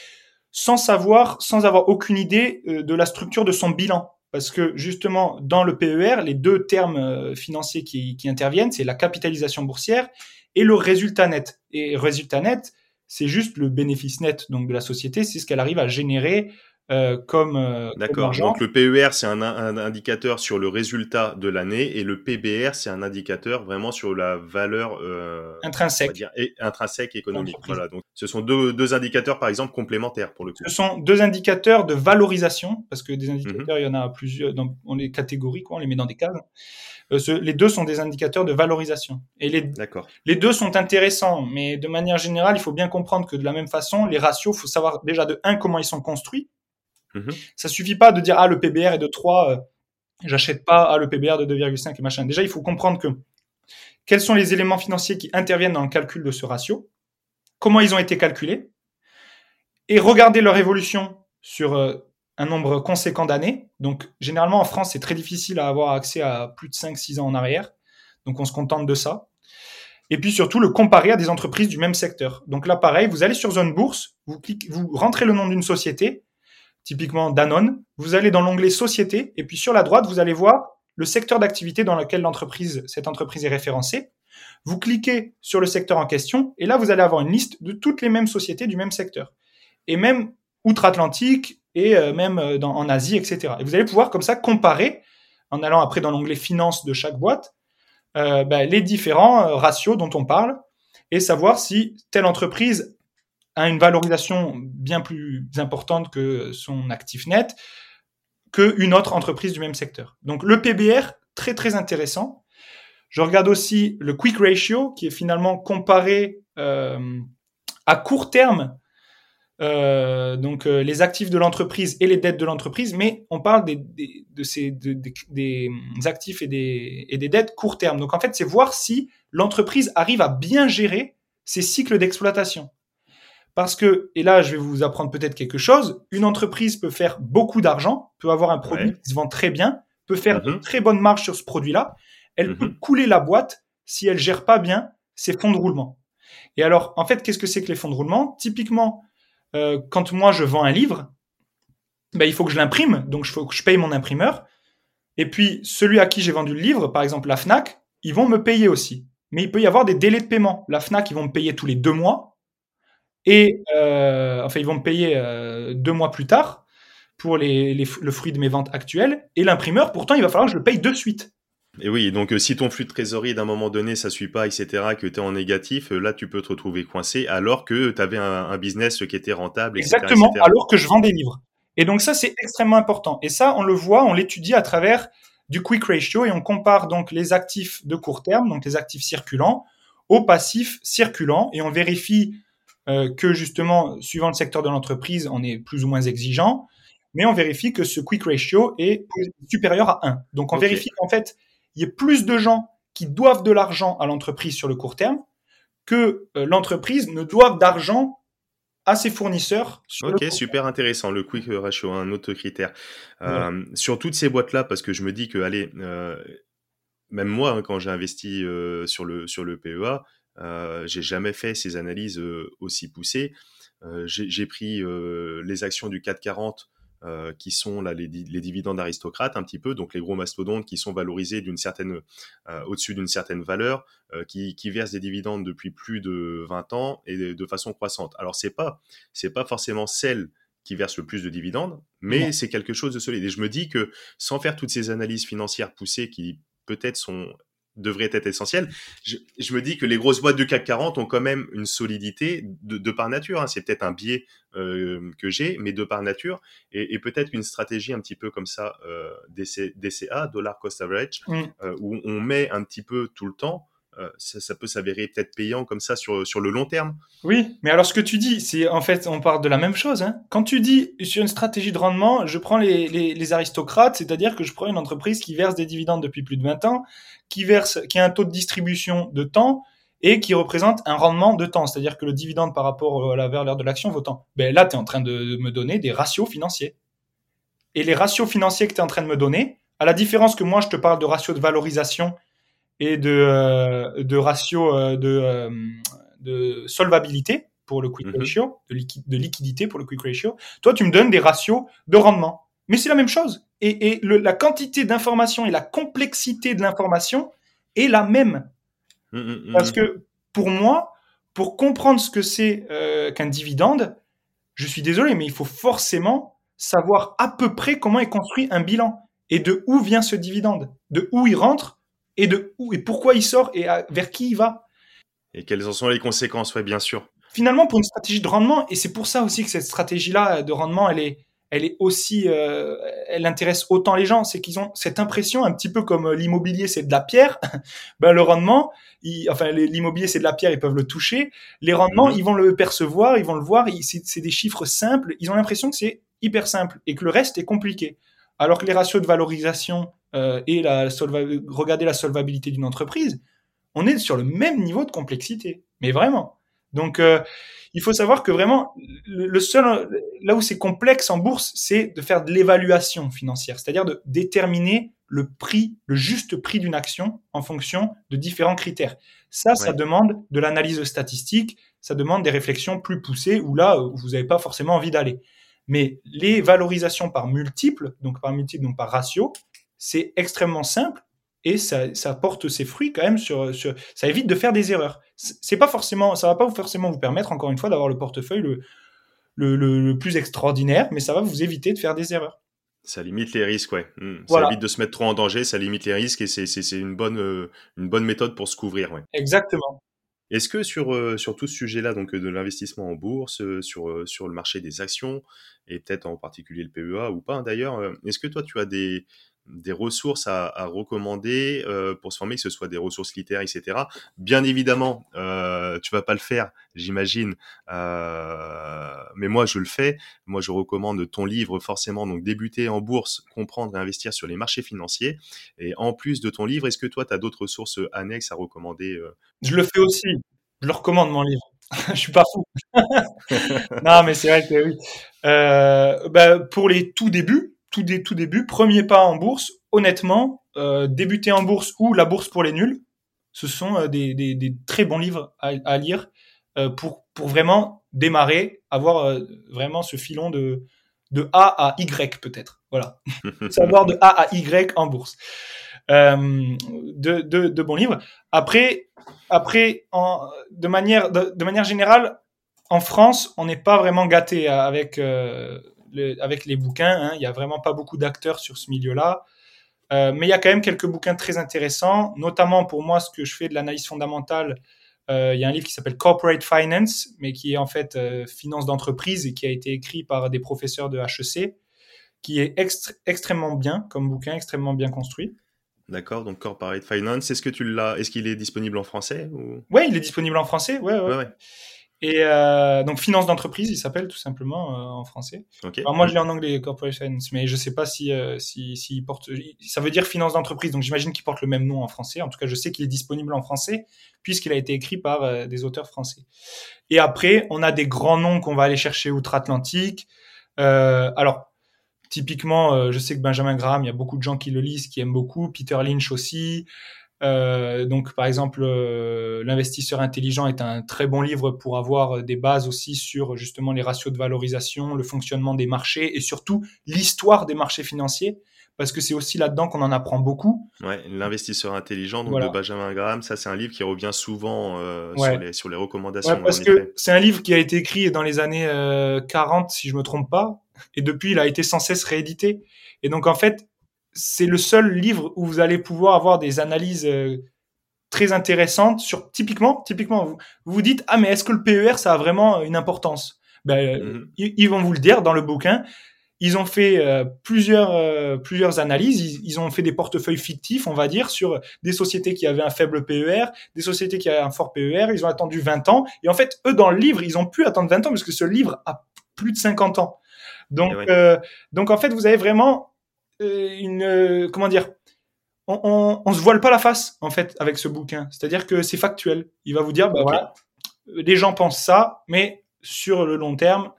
Speaker 1: sans savoir, sans avoir aucune idée euh, de la structure de son bilan. Parce que justement, dans le PER, les deux termes euh, financiers qui, qui interviennent, c'est la capitalisation boursière et le résultat net. Et résultat net, c'est juste le bénéfice net donc de la société, c'est ce qu'elle arrive à générer euh, comme euh,
Speaker 2: D'accord. Donc le PER c'est un, un, indicateur sur le résultat de l'année et le PBR c'est un indicateur vraiment sur la valeur
Speaker 1: euh, intrinsèque,
Speaker 2: dire, et, intrinsèque économique. Voilà. Donc ce sont deux, deux, indicateurs par exemple complémentaires pour le coup.
Speaker 1: Ce sont deux indicateurs de valorisation parce que des indicateurs mhm. il y en a plusieurs. Dans, on les catégorie quoi, on les met dans des cases. Euh, ce, les deux sont des indicateurs de valorisation. Et les, les deux sont intéressants, mais de manière générale, il faut bien comprendre que de la même façon, les ratios, faut savoir déjà de un comment ils sont construits Mhm. Ça suffit pas de dire ah le PBR est de 3, euh, j'achète pas ah le PBR de 2,5 et machin. Déjà, il faut comprendre que quels sont les éléments financiers qui interviennent dans le calcul de ce ratio, comment ils ont été calculés et regarder leur évolution sur euh, un nombre conséquent d'années. Donc généralement en France, c'est très difficile à avoir accès à plus de 5 6 ans en arrière. Donc on se contente de ça. Et puis surtout le comparer à des entreprises du même secteur. Donc là pareil, vous allez sur zone bourse, vous rentrez le nom d'une société typiquement Danone, vous allez dans l'onglet Société, et puis sur la droite, vous allez voir le secteur d'activité dans lequel l'entreprise, cette entreprise est référencée. Vous cliquez sur le secteur en question, et là, vous allez avoir une liste de toutes les mêmes sociétés du même secteur. Et même outre-Atlantique, et euh, même euh, en Asie, etc. Et vous allez pouvoir comme ça comparer, en allant après dans l'onglet Finance de chaque boîte, euh, ben, les différents ratios dont on parle, et savoir si telle entreprise a une valorisation bien plus importante que son actif net qu'une autre entreprise du même secteur. Donc le PBR, très très intéressant. Je regarde aussi le quick ratio, qui est finalement comparé euh, à court terme, euh, donc euh, les actifs de l'entreprise et les dettes de l'entreprise, mais on parle des, des actifs et des, et des dettes court terme. Donc en fait, c'est voir si l'entreprise arrive à bien gérer ses cycles d'exploitation. Parce que, et là, je vais vous apprendre peut-être quelque chose, une entreprise peut faire beaucoup d'argent, peut avoir un produit qui se vend très bien, peut faire une mhm. très bonne marge sur ce produit-là. Elle peut mhm. couler la boîte si elle gère pas bien ses fonds de roulement. Et alors, en fait, qu'est-ce que c'est que les fonds de roulement? Typiquement, euh, quand moi je vends un livre, ben, il faut que je l'imprime, donc il faut que je paye mon imprimeur. Et puis, celui à qui j'ai vendu le livre, par exemple la FNAC, ils vont me payer aussi. Mais il peut y avoir des délais de paiement. La FNAC, ils vont me payer tous les deux mois Et euh, enfin, ils vont me payer euh, deux mois plus tard pour les, les- le fruit de mes ventes actuelles. Et l'imprimeur, pourtant, il va falloir que je le paye de suite.
Speaker 2: Et oui, donc euh, si ton flux de trésorerie d'un moment donné, ça suit pas, etc., que tu es en négatif, euh, là, tu peux te retrouver coincé alors que tu avais un, un business qui était rentable, etc.
Speaker 1: Exactement,
Speaker 2: etc.
Speaker 1: alors que je vends des livres. Et donc ça, c'est extrêmement important. Et ça, on le voit, on l'étudie à travers du quick ratio et on compare donc les actifs de court terme, donc les actifs circulants, aux passifs circulants et on vérifie euh, que justement, suivant le secteur de l'entreprise, on est plus ou moins exigeant, mais on vérifie que ce quick ratio est supérieur à 1. Donc on vérifie qu'en fait, il y ait plus de gens qui doivent de l'argent à l'entreprise sur le court terme que euh, l'entreprise ne doive d'argent à ses fournisseurs sur
Speaker 2: Ok, super intéressant, le quick ratio, un autre critère. Euh, Sur toutes ces boîtes-là, parce que je me dis que, allez, même moi, hein, quand j'ai investi euh, sur, le, sur le PEA, euh, j'ai jamais fait ces analyses euh, aussi poussées. Euh, j'ai pris les actions du 440 euh, qui sont là les, di- les dividendes aristocrates un petit peu, donc les gros mastodontes qui sont valorisés d'une certaine au-dessus d'une certaine valeur, qui, qui versent des dividendes depuis plus de 20 ans et de, de façon croissante. Alors c'est pas c'est pas forcément celle qui verse le plus de dividendes, mais c'est quelque chose de solide. Et je me dis que sans faire toutes ces analyses financières poussées qui peut-être sont devraient être essentielles, je, je me dis que les grosses boîtes du CAC 40 ont quand même une solidité de, de par nature. hein. C'est peut-être un biais euh, que j'ai, mais de par nature, et, et peut-être une stratégie un petit peu comme ça, euh, DC, DCA, Dollar Cost Average,
Speaker 1: Mm.
Speaker 2: euh, où on met un petit peu tout le temps. Euh, ça, peut s'avérer peut-être payant comme ça sur, sur le long terme.
Speaker 1: Oui, mais alors ce que tu dis, c'est en fait, on parle de la même chose. Hein. Quand tu dis sur une stratégie de rendement, je prends les, les, aristocrates, c'est-à-dire que je prends une entreprise qui verse des dividendes depuis plus de 20 ans, qui verse, qui a un taux de distribution de temps et qui représente un rendement de temps, c'est-à-dire que le dividende par rapport à la valeur de l'action vaut tant. Ben là, tu es en train de me donner des ratios financiers. Et les ratios financiers que tu es en train de me donner, à la différence que moi, je te parle de ratio de valorisation et de, euh, de ratio euh, de, euh, de solvabilité pour le quick
Speaker 2: Mhm.
Speaker 1: ratio, de, liqui- de liquidité pour le quick ratio. Toi, tu me donnes des ratios de rendement. Mais c'est la même chose. Et, et le- la quantité d'information et la complexité de l'information est la même.
Speaker 2: Mm, mm, mm.
Speaker 1: Parce que pour moi, pour comprendre ce que c'est euh, qu'un dividende, je suis désolé, mais il faut forcément savoir à peu près comment est construit un bilan et de où vient ce dividende, de où il rentre et de où et pourquoi il sort et à- vers qui il va.
Speaker 2: Et quelles en sont les conséquences Ouais, bien sûr.
Speaker 1: Finalement, pour une stratégie de rendement, et c'est pour ça aussi que cette stratégie-là de rendement, elle est, elle est aussi, euh, elle intéresse autant les gens, c'est qu'ils ont cette impression, un petit peu comme euh, l'immobilier, c'est de la pierre. ben le rendement, enfin l'immobilier, c'est de la pierre, ils peuvent le toucher. Les rendements,
Speaker 2: Mhm.
Speaker 1: ils vont le percevoir, ils vont le voir. c'est des chiffres simples. Ils ont l'impression que c'est hyper simple et que le reste est compliqué. Alors que les ratios de valorisation euh, et la solva- regarder la solvabilité d'une entreprise, on est sur le même niveau de complexité. Mais vraiment. Donc, euh, il faut savoir que vraiment, le seul, là où c'est complexe en bourse, c'est de faire de l'évaluation financière, c'est-à-dire de déterminer le prix, le juste prix d'une action en fonction de différents critères. Ça, ça demande de l'analyse statistique, ça demande des réflexions plus poussées où là, où vous n'avez pas forcément envie d'aller. Mais les valorisations par multiples, donc par multiples, donc par ratio, c'est extrêmement simple et ça, ça porte ses fruits quand même sur, sur, ça évite de faire des erreurs. C'est pas forcément, ça va pas forcément vous permettre encore une fois d'avoir le portefeuille le, le, le, le plus extraordinaire, mais ça va vous éviter de faire des erreurs.
Speaker 2: Ça limite les risques, ouais. Mm.
Speaker 1: Voilà.
Speaker 2: Ça évite de se mettre trop en danger, ça limite les risques et c'est une bonne, euh, une bonne méthode pour se couvrir, ouais.
Speaker 1: Exactement.
Speaker 2: Est-ce que sur, euh, sur tout ce sujet-là, donc euh, de l'investissement en bourse, euh, sur, euh, sur le marché des actions, et peut-être en particulier le PEA ou pas hein, d'ailleurs, est-ce que toi tu as des, des ressources à, recommander euh, pour se former, que ce soit des ressources littéraires, etc. Bien évidemment, euh, tu vas pas le faire, j'imagine, euh, mais moi je le fais. Moi je recommande ton livre forcément, donc débuter en bourse, comprendre et investir sur les marchés financiers. Et en plus de ton livre, est-ce que toi tu as d'autres ressources annexes à recommander euh,
Speaker 1: Je le fais aussi. Je le recommande mon livre. je suis pas fou. non, mais c'est vrai que oui. Bah, pour les tout débuts, tout, tout début, premier pas en bourse, honnêtement, euh, débuter en bourse ou la bourse pour les nuls, ce sont euh, des, des, des, très bons livres à, à lire euh, pour, pour vraiment démarrer, avoir euh, vraiment ce filon de, de A à Y peut-être. Voilà. Savoir de A à Y en bourse. Euh, de, de, de bons livres. Après, après en, de, manière, de, de manière générale, en France, on n'est pas vraiment gâté avec, avec les bouquins. Hein. Il n'y a vraiment pas beaucoup d'acteurs sur ce milieu-là. mais il y a quand même quelques bouquins très intéressants, notamment pour moi, ce que je fais de l'analyse fondamentale. il y a un livre qui s'appelle Corporate Finance, mais qui est en fait finance d'entreprise et qui a été écrit par des professeurs de HEC, qui est extrêmement bien comme bouquin, extrêmement bien construit.
Speaker 2: D'accord, donc Corporate Finance, est-ce que tu l'as, est-ce qu'il est disponible en français ou...
Speaker 1: Ouais, il est disponible en français, ouais, ouais. ouais, Et euh, donc finance d'entreprise, il s'appelle tout simplement euh, en français. Alors moi, je l'ai en anglais, Corporate Finance, mais je sais pas si, euh, si, si porte. Ça veut dire finance d'entreprise, donc j'imagine qu'il porte le même nom en français. En tout cas, je sais qu'il est disponible en français puisqu'il a été écrit par des auteurs français. Et après, on a des grands noms qu'on va aller chercher outre-Atlantique. alors Typiquement, euh, je sais que Benjamin Graham, il y a beaucoup de gens qui le lisent, qui aiment beaucoup. Peter Lynch aussi. Euh, donc, par exemple, euh, l'investisseur intelligent est un très bon livre pour avoir des bases aussi sur justement les ratios de valorisation, le fonctionnement des marchés et surtout l'histoire des marchés financiers. Parce que c'est aussi là-dedans qu'on en apprend beaucoup.
Speaker 2: Ouais, l'investisseur intelligent donc de Benjamin Graham, ça c'est un livre qui revient souvent sur, les, sur les recommandations. Ouais,
Speaker 1: parce que c'est un livre qui a été écrit dans les années 40, si je me trompe pas, et depuis, il a été sans cesse réédité. Et donc, en fait, c'est le seul livre où vous allez pouvoir avoir des analyses euh, très intéressantes sur, typiquement, typiquement, vous vous dites, ah, mais est-ce que le PER, ça a vraiment une importance? Ben, mhm. ils, vont vous le dire dans le bouquin. Ils ont fait euh, plusieurs, euh, plusieurs analyses. Ils, ont fait des portefeuilles fictifs, on va dire, sur des sociétés qui avaient un faible PER, des sociétés qui avaient un fort PER. Ils ont attendu 20 ans. Et en fait, eux, dans le livre, ils ont pu attendre 20 ans parce que ce livre a plus de 50 ans. Donc, euh, donc en fait, vous avez vraiment euh, une euh, comment dire on, on, on, se voile pas la face en fait avec ce bouquin. C'est-à-dire que c'est factuel. Il va vous dire, bah voilà, les gens pensent ça, mais sur le long terme,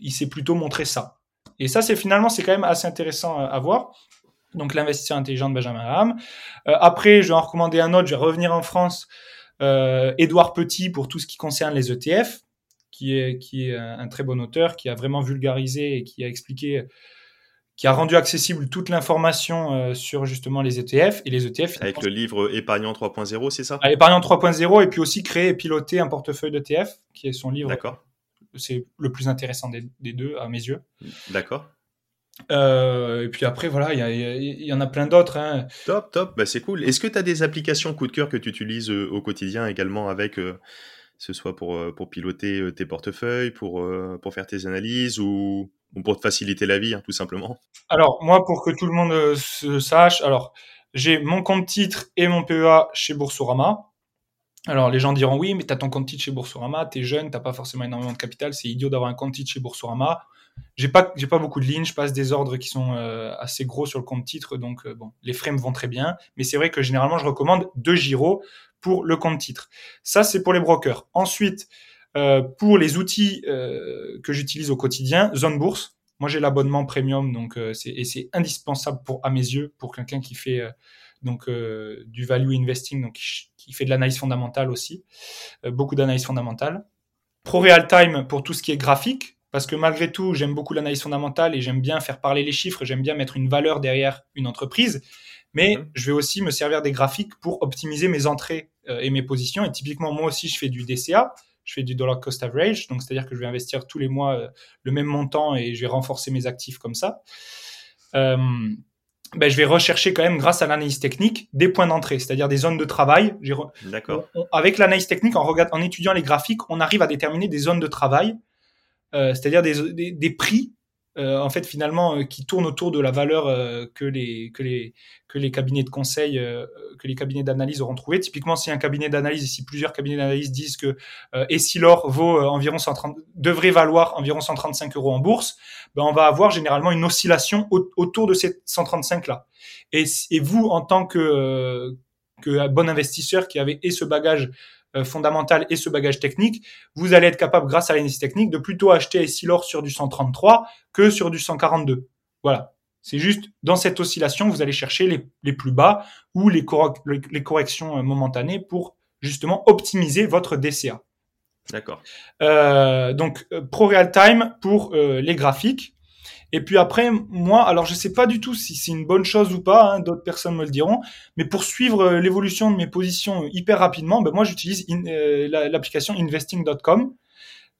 Speaker 1: il s'est plutôt montré ça. Et ça, c'est finalement, c'est quand même assez intéressant à, voir. Donc l'investisseur intelligent de Benjamin Graham. après, je vais en recommander un autre. Je vais revenir en France. Euh, Édouard Petit pour tout ce qui concerne les ETF qui est, qui est un très bon auteur, qui a vraiment vulgarisé et qui a expliqué, qui a rendu accessible toute l'information euh, sur justement les ETF et les ETF.
Speaker 2: Avec le livre Épargnant 3.0, c'est ça?
Speaker 1: Ah, Épargnant 3.0 et puis aussi créer et piloter un portefeuille d'ETF, qui est son livre.
Speaker 2: D'accord.
Speaker 1: C'est le plus intéressant des, deux à mes yeux.
Speaker 2: D'accord.
Speaker 1: Euh, et puis après, voilà, il y, en a plein d'autres. Hein.
Speaker 2: Top, top, bah, c'est cool. Est-ce que tu as des applications coup de cœur que tu utilises euh, au quotidien également avec ce soit pour, euh, pour piloter euh, tes portefeuilles, pour, euh, pour faire tes analyses ou, pour te faciliter la vie, hein, tout simplement
Speaker 1: Alors, moi, pour que tout le monde se sache, alors, j'ai mon compte titre et mon PEA chez Boursorama. Alors, les gens diront oui, mais tu as ton compte titre chez Boursorama, tu es jeune, tu pas forcément énormément de capital, c'est idiot d'avoir un compte titre chez Boursorama. J'ai pas, j'ai pas beaucoup de lignes, je passe des ordres qui sont assez gros sur le compte titre, donc bon, les frais me vont très bien. Mais c'est vrai que généralement, je recommande deux gyros pour le compte titre. Ça, c'est pour les brokers. Ensuite, euh, pour les outils euh, que j'utilise au quotidien, Zone Bourse. Moi, j'ai l'abonnement premium, donc euh, c'est et c'est indispensable pour à mes yeux pour quelqu'un qui fait donc du value investing, donc qui, fait de l'analyse fondamentale aussi, beaucoup d'analyse fondamentale. Pro Real Time pour tout ce qui est graphique, parce que malgré tout, j'aime beaucoup l'analyse fondamentale et j'aime bien faire parler les chiffres, j'aime bien mettre une valeur derrière une entreprise mais mhm. je vais aussi me servir des graphiques pour optimiser mes entrées et mes positions. Et typiquement, moi aussi, je fais du DCA, je fais du dollar cost average, donc c'est-à-dire que je vais investir tous les mois euh, le même montant et je vais renforcer mes actifs comme ça. Euh, ben, je vais rechercher quand même, grâce à l'analyse technique, des points d'entrée, c'est-à-dire des zones de travail.
Speaker 2: D'accord.
Speaker 1: Avec l'analyse technique, en, regard... en étudiant les graphiques, on arrive à déterminer des zones de travail, euh, c'est-à-dire des, des, des, prix euh, en fait finalement euh, qui tourne autour de la valeur euh, que les que les que les cabinets de conseil que les cabinets d'analyse auront trouvé. Typiquement si un cabinet d'analyse si plusieurs cabinets d'analyse disent que Essilor vaut environ 130 devrait valoir environ 135 euros en bourse ben on va avoir généralement une oscillation autour de ces 135 là. Et, et vous en tant que que bon investisseur qui avait et ce bagage euh, fondamentale et ce bagage technique, vous allez être capable, grâce à l'analyse technique, de plutôt acheter Essilor sur du 133 que sur du 142. Voilà. C'est juste dans cette oscillation, vous allez chercher les, les plus bas ou les, les, corrections euh, momentanées pour justement optimiser votre DCA.
Speaker 2: D'accord.
Speaker 1: Euh, donc, euh, Pro Real Time pour euh, les graphiques. Et puis après, moi, alors je sais pas du tout si c'est une bonne chose ou pas, hein, d'autres personnes me le diront, mais pour suivre euh, l'évolution de mes positions hyper rapidement, ben moi j'utilise euh, l'application investing.com.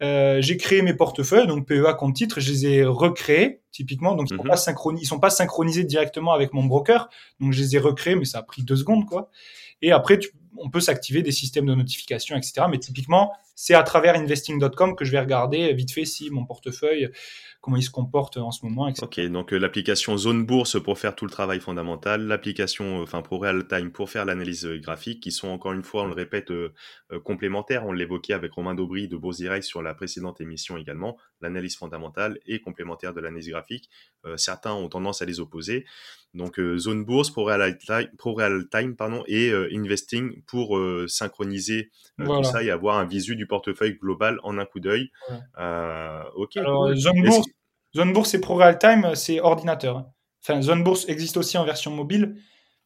Speaker 1: euh, j'ai créé mes portefeuilles, donc PEA compte titre, je les ai recréés typiquement, donc ils sont
Speaker 2: Mhm.
Speaker 1: sont pas synchronisés directement avec mon broker, donc je les ai recréés, mais ça a pris deux secondes quoi. Et après, tu- on peut s'activer des systèmes de notification, etc. Mais typiquement, c'est à travers investing.com que je vais regarder euh, vite fait si mon portefeuille, comment il se comporte en ce moment, etc.
Speaker 2: Ok, donc euh, l'application Zone Bourse pour faire tout le travail fondamental, l'application euh, enfin pour Real Time pour faire l'analyse graphique, qui sont encore une fois, on le répète, complémentaires. On l'évoquait avec Romain Daubry de Bourse Direct sur la précédente émission également. L'analyse fondamentale est complémentaire de l'analyse graphique. Certains ont tendance à les opposer. Donc Zone Bourse pour Real Time, et Investing pour euh, synchroniser euh,
Speaker 1: Voilà.
Speaker 2: tout ça et avoir un visu du portefeuille global en un coup d'œil.
Speaker 1: Ouais.
Speaker 2: Euh, ok.
Speaker 1: Alors. Zone Bourse, Zone Bourse et Pro Real Time, c'est ordinateur. hein. Enfin, Zone Bourse existe aussi en version mobile,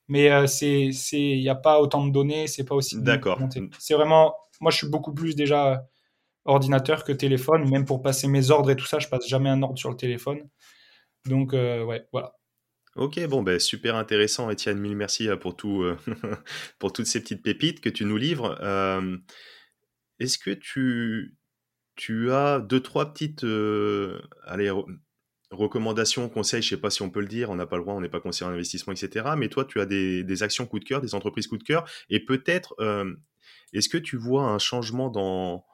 Speaker 1: mais euh, c'est, il n'y a pas autant de données, c'est pas aussi.
Speaker 2: D'accord.
Speaker 1: C'est vraiment, moi, je suis beaucoup plus déjà ordinateur que téléphone. Même pour passer mes ordres et tout ça, je passe jamais un ordre sur le téléphone. Donc, euh, ouais, voilà.
Speaker 2: Ok, bon, ben, super intéressant, Étienne. Mille merci euh, pour, tout, euh, pour toutes ces petites pépites que tu nous livres. Est-ce que tu, as deux, trois petites euh, recommandations, conseils, je sais pas si on peut le dire, on n'a pas le droit, on n'est pas conseiller en investissement, etc. Mais toi, tu as des, des actions coup de cœur, des entreprises coup de cœur. Et peut-être, est-ce que tu vois un changement dans,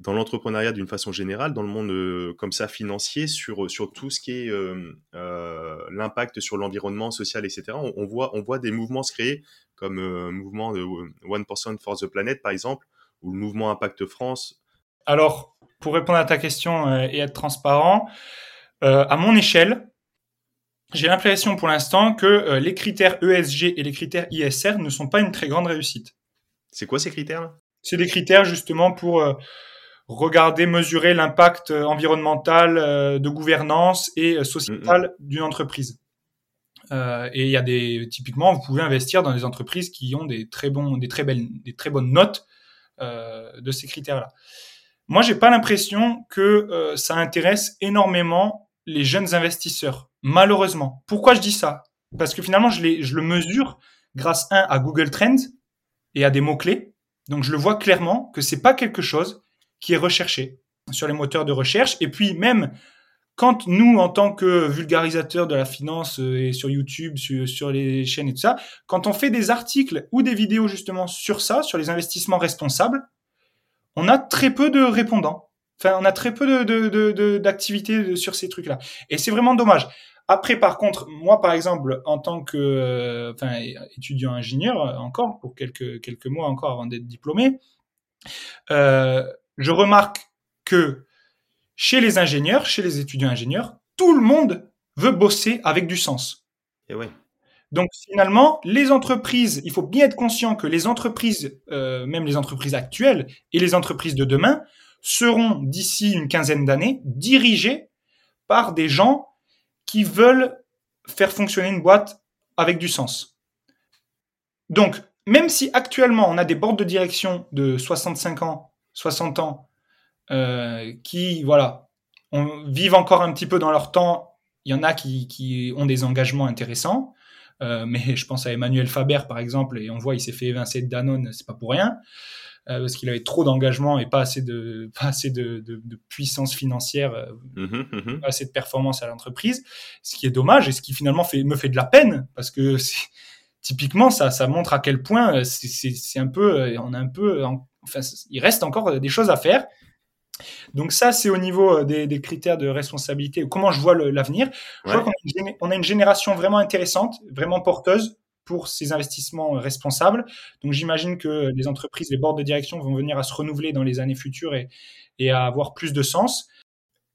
Speaker 2: dans l'entrepreneuriat d'une façon générale, dans le monde euh, comme ça financier, sur, sur tout ce qui est euh, euh, l'impact sur l'environnement social, etc. On, on voit, on voit des mouvements se créer, comme euh, le mouvement de One Person for the Planet, par exemple, ou le mouvement Impact France.
Speaker 1: Alors, pour répondre à ta question euh, et être transparent, euh, à mon échelle, j'ai l'impression pour l'instant que euh, les critères ESG et les critères ISR ne sont pas une très grande réussite.
Speaker 2: C'est quoi ces critères
Speaker 1: C'est des critères justement pour euh, regarder, mesurer l'impact euh, environnemental, euh, de gouvernance et euh, sociétal d'une entreprise. Euh, et il y a des typiquement, vous pouvez investir dans des entreprises qui ont des très bons, des très belles, des très bonnes notes euh, de ces critères-là. Moi, j'ai pas l'impression que euh, ça intéresse énormément les jeunes investisseurs. Malheureusement. Pourquoi je dis ça? Parce que finalement, je, les, je le mesure grâce un à Google Trends et à des mots clés. Donc, je le vois clairement que c'est pas quelque chose qui est recherché sur les moteurs de recherche. Et puis même quand nous, en tant que vulgarisateurs de la finance euh, et sur YouTube, sur, sur les chaînes et tout ça, quand on fait des articles ou des vidéos justement sur ça, sur les investissements responsables, on a très peu de répondants. Enfin, on a très peu de, de, de, de, d'activités sur ces trucs-là. Et c'est vraiment dommage. Après, par contre, moi, par exemple, en tant que, euh, enfin, étudiant ingénieur, encore pour quelques quelques mois encore avant d'être diplômé, euh, je remarque que chez les ingénieurs, chez les étudiants ingénieurs, tout le monde veut bosser avec du sens.
Speaker 2: Et ouais.
Speaker 1: Donc finalement, les entreprises, il faut bien être conscient que les entreprises, euh, même les entreprises actuelles et les entreprises de demain, seront d'ici une quinzaine d'années dirigées par des gens qui veulent faire fonctionner une boîte avec du sens. Donc, même si actuellement on a des boards de direction de 65 ans, 60 ans, euh, qui, voilà, on, vivent encore un petit peu dans leur temps, il y en a qui, qui ont des engagements intéressants, euh, mais je pense à Emmanuel Faber, par exemple, et on voit, il s'est fait évincer de Danone, c'est pas pour rien, euh, parce qu'il avait trop d'engagement et pas assez de, pas assez de, de, de puissance financière, euh,
Speaker 2: Mmh, mmh.
Speaker 1: pas assez de performance à l'entreprise, ce qui est dommage et ce qui finalement fait, me fait de la peine, parce que typiquement, ça, ça montre à quel point c'est un peu, on a un peu, enfin, il reste encore des choses à faire. Donc ça, c'est au niveau des, des, critères de responsabilité. Comment je vois l'avenir Je ouais. vois qu'on a, une génération vraiment intéressante, vraiment porteuse pour ces investissements responsables. Donc j'imagine que les entreprises, les boards de direction vont venir à se renouveler dans les années futures et, et à avoir plus de sens.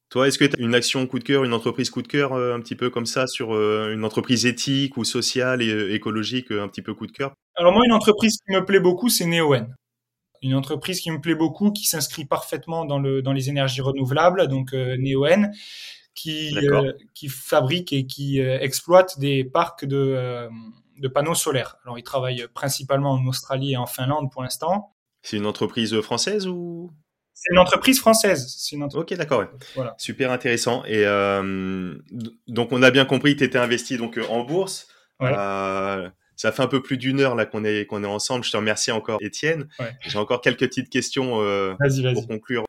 Speaker 2: Toi, est-ce que tu as une action coup de cœur, une entreprise coup de cœur, euh, un petit peu comme ça, sur euh, une entreprise éthique ou sociale et euh, écologique, un petit peu coup de cœur?
Speaker 1: Alors moi, une entreprise qui me plaît beaucoup, c'est Neoen une entreprise qui me plaît beaucoup, qui s'inscrit parfaitement dans, le, dans les énergies renouvelables, donc euh, Neoen, qui, euh, qui fabrique et qui euh, exploite des parcs de, de panneaux solaires. Alors, il travaille principalement en Australie et en Finlande pour l'instant.
Speaker 2: C'est une entreprise française ou?
Speaker 1: C'est une entreprise française. Une
Speaker 2: entreprise... Ok, d'accord. Ouais. Voilà. Super intéressant. Et euh, donc, on a bien compris que tu étais investi donc en bourse.
Speaker 1: Ouais.
Speaker 2: Euh, ça fait un peu plus d'une heure là qu'on est qu'on est ensemble. Je te remercie encore, Étienne.
Speaker 1: Ouais.
Speaker 2: J'ai encore quelques petites questions euh,
Speaker 1: vas -y, vas -y.
Speaker 2: pour conclure.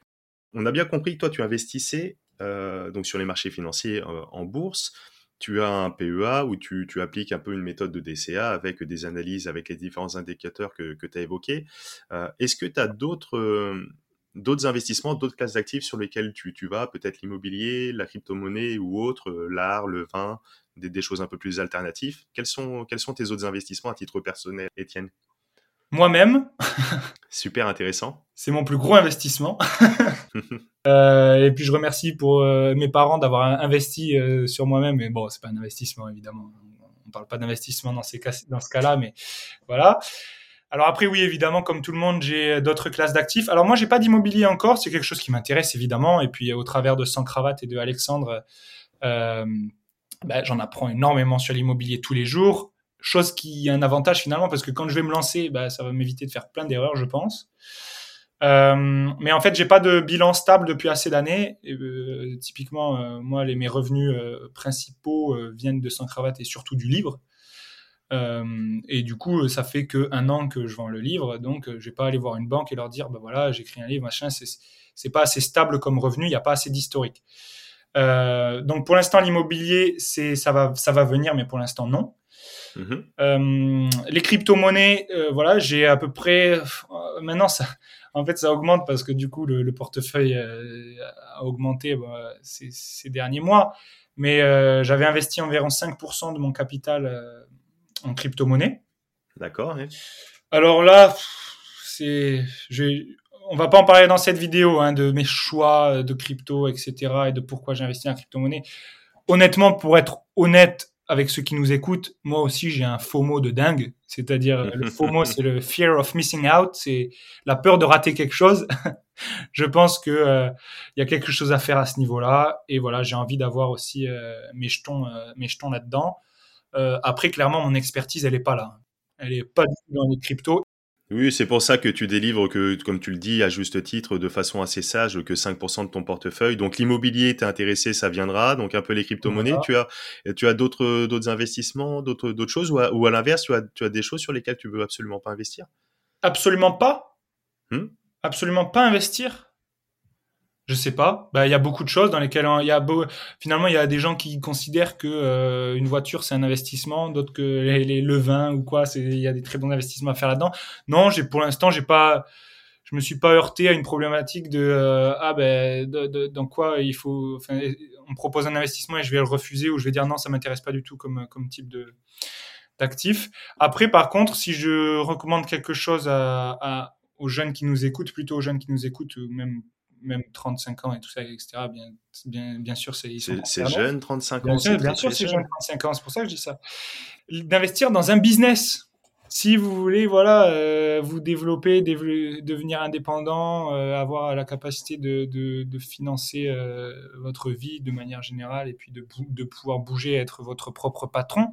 Speaker 2: On a bien compris que toi, tu investissais donc sur les marchés financiers en bourse tu as un PEA où tu, appliques un peu une méthode de DCA avec des analyses avec les différents indicateurs que, tu as évoqués. Euh, est-ce que tu as d'autres euh, d'autres investissements, d'autres classes d'actifs sur lesquelles tu, vas, peut-être l'immobilier, la crypto-monnaie ou autre, euh, l'art, le vin, des, choses un peu plus alternatives. Quels sont, quels sont tes autres investissements à titre personnel, Étienne?
Speaker 1: Moi-même.
Speaker 2: Super intéressant.
Speaker 1: C'est mon plus gros investissement. Euh, et puis je remercie pour euh, mes parents d'avoir investi euh, sur moi-même. Mais bon, c'est pas un investissement évidemment. On parle pas d'investissement dans ces cas, dans ce cas-là, mais voilà. Alors après, oui, évidemment, comme tout le monde, j'ai d'autres classes d'actifs. Alors moi, j'ai pas d'immobilier encore. C'est quelque chose qui m'intéresse évidemment. Et puis au travers de Sans cravate et de Alexandre, ben, j'en apprends énormément sur l'immobilier tous les jours. Chose qui a un avantage finalement parce que quand je vais me lancer, ben, ça va m'éviter de faire plein d'erreurs, je pense. Euh, mais en fait, j'ai pas de bilan stable depuis assez d'années. Euh, typiquement, euh, moi, mes revenus principaux viennent de Sans Cravate et surtout du livre. et du coup, ça fait que un an que je vends le livre, donc je vais pas aller voir une banque et leur dire, bah voilà, j'écris un livre, machin. C'est pas assez stable comme revenu, il n'y a pas assez d'historique. Donc pour l'instant, l'immobilier, c'est ça va ça va venir, mais pour l'instant non. Mmh les crypto-monnaies, voilà, j'ai à peu près maintenant ça en fait, ça augmente parce que du coup, le, portefeuille euh, a augmenté bah, ces, derniers mois. Mais euh, j'avais investi environ 5% de mon capital euh, en crypto-monnaie.
Speaker 2: D'accord.
Speaker 1: Alors là, c'est, on va pas en parler dans cette vidéo hein, de mes choix de crypto, etc. et de pourquoi j'ai investi en crypto-monnaie. Honnêtement, pour être honnête avec ceux qui nous écoutent, moi aussi j'ai un FOMO de dingue. C'est-à-dire, le FOMO, c'est le fear of missing out, c'est la peur de rater quelque chose. je pense que euh, il y a quelque chose à faire à ce niveau-là. Et voilà, j'ai envie d'avoir aussi euh, mes jetons, euh, mes jetons là-dedans. après, clairement, mon expertise, elle est pas là. Elle est pas dans les cryptos.
Speaker 2: Oui, c'est pour ça que tu délivres, que, comme tu le dis, à juste titre, de façon assez sage, que 5% de ton portefeuille. Donc l'immobilier, t'es intéressé, ça viendra. Donc un peu les crypto-monnaies. Tu as, tu as d'autres, d'autres investissements, d'autres, d'autres choses, ou à, ou à l'inverse, tu as, tu as des choses sur lesquelles tu veux absolument pas investir?
Speaker 1: Absolument pas. Hmm? Absolument pas investir. Je sais pas. Bah, il y a beaucoup de choses dans lesquelles il y a finalement il y a des gens qui considèrent que euh, une voiture c'est un investissement, d'autres que les, le vin ou quoi, il y a des très bons investissements à faire là-dedans. Non, j'ai pour l'instant j'ai pas je me suis pas heurté à une problématique de euh, ah ben dans quoi il faut enfin on propose un investissement et je vais le refuser ou je vais dire non ça m'intéresse pas du tout comme comme type d'actif. Après par contre si je recommande quelque chose aux jeunes qui nous écoutent, plutôt aux jeunes qui nous écoutent, ou même même 35 ans et tout ça, etc. Bien, bien, bien sûr, c'est
Speaker 2: C'est jeune, 35
Speaker 1: ans. Bien sûr, c'est jeune, 35 ans. C'est pour ça que je dis ça. D'investir dans un business. Si vous voulez, voilà, euh, vous développer, devenir indépendant, euh, avoir la capacité de, de, de financer euh, votre vie de manière générale et puis de, de pouvoir bouger, être votre propre patron.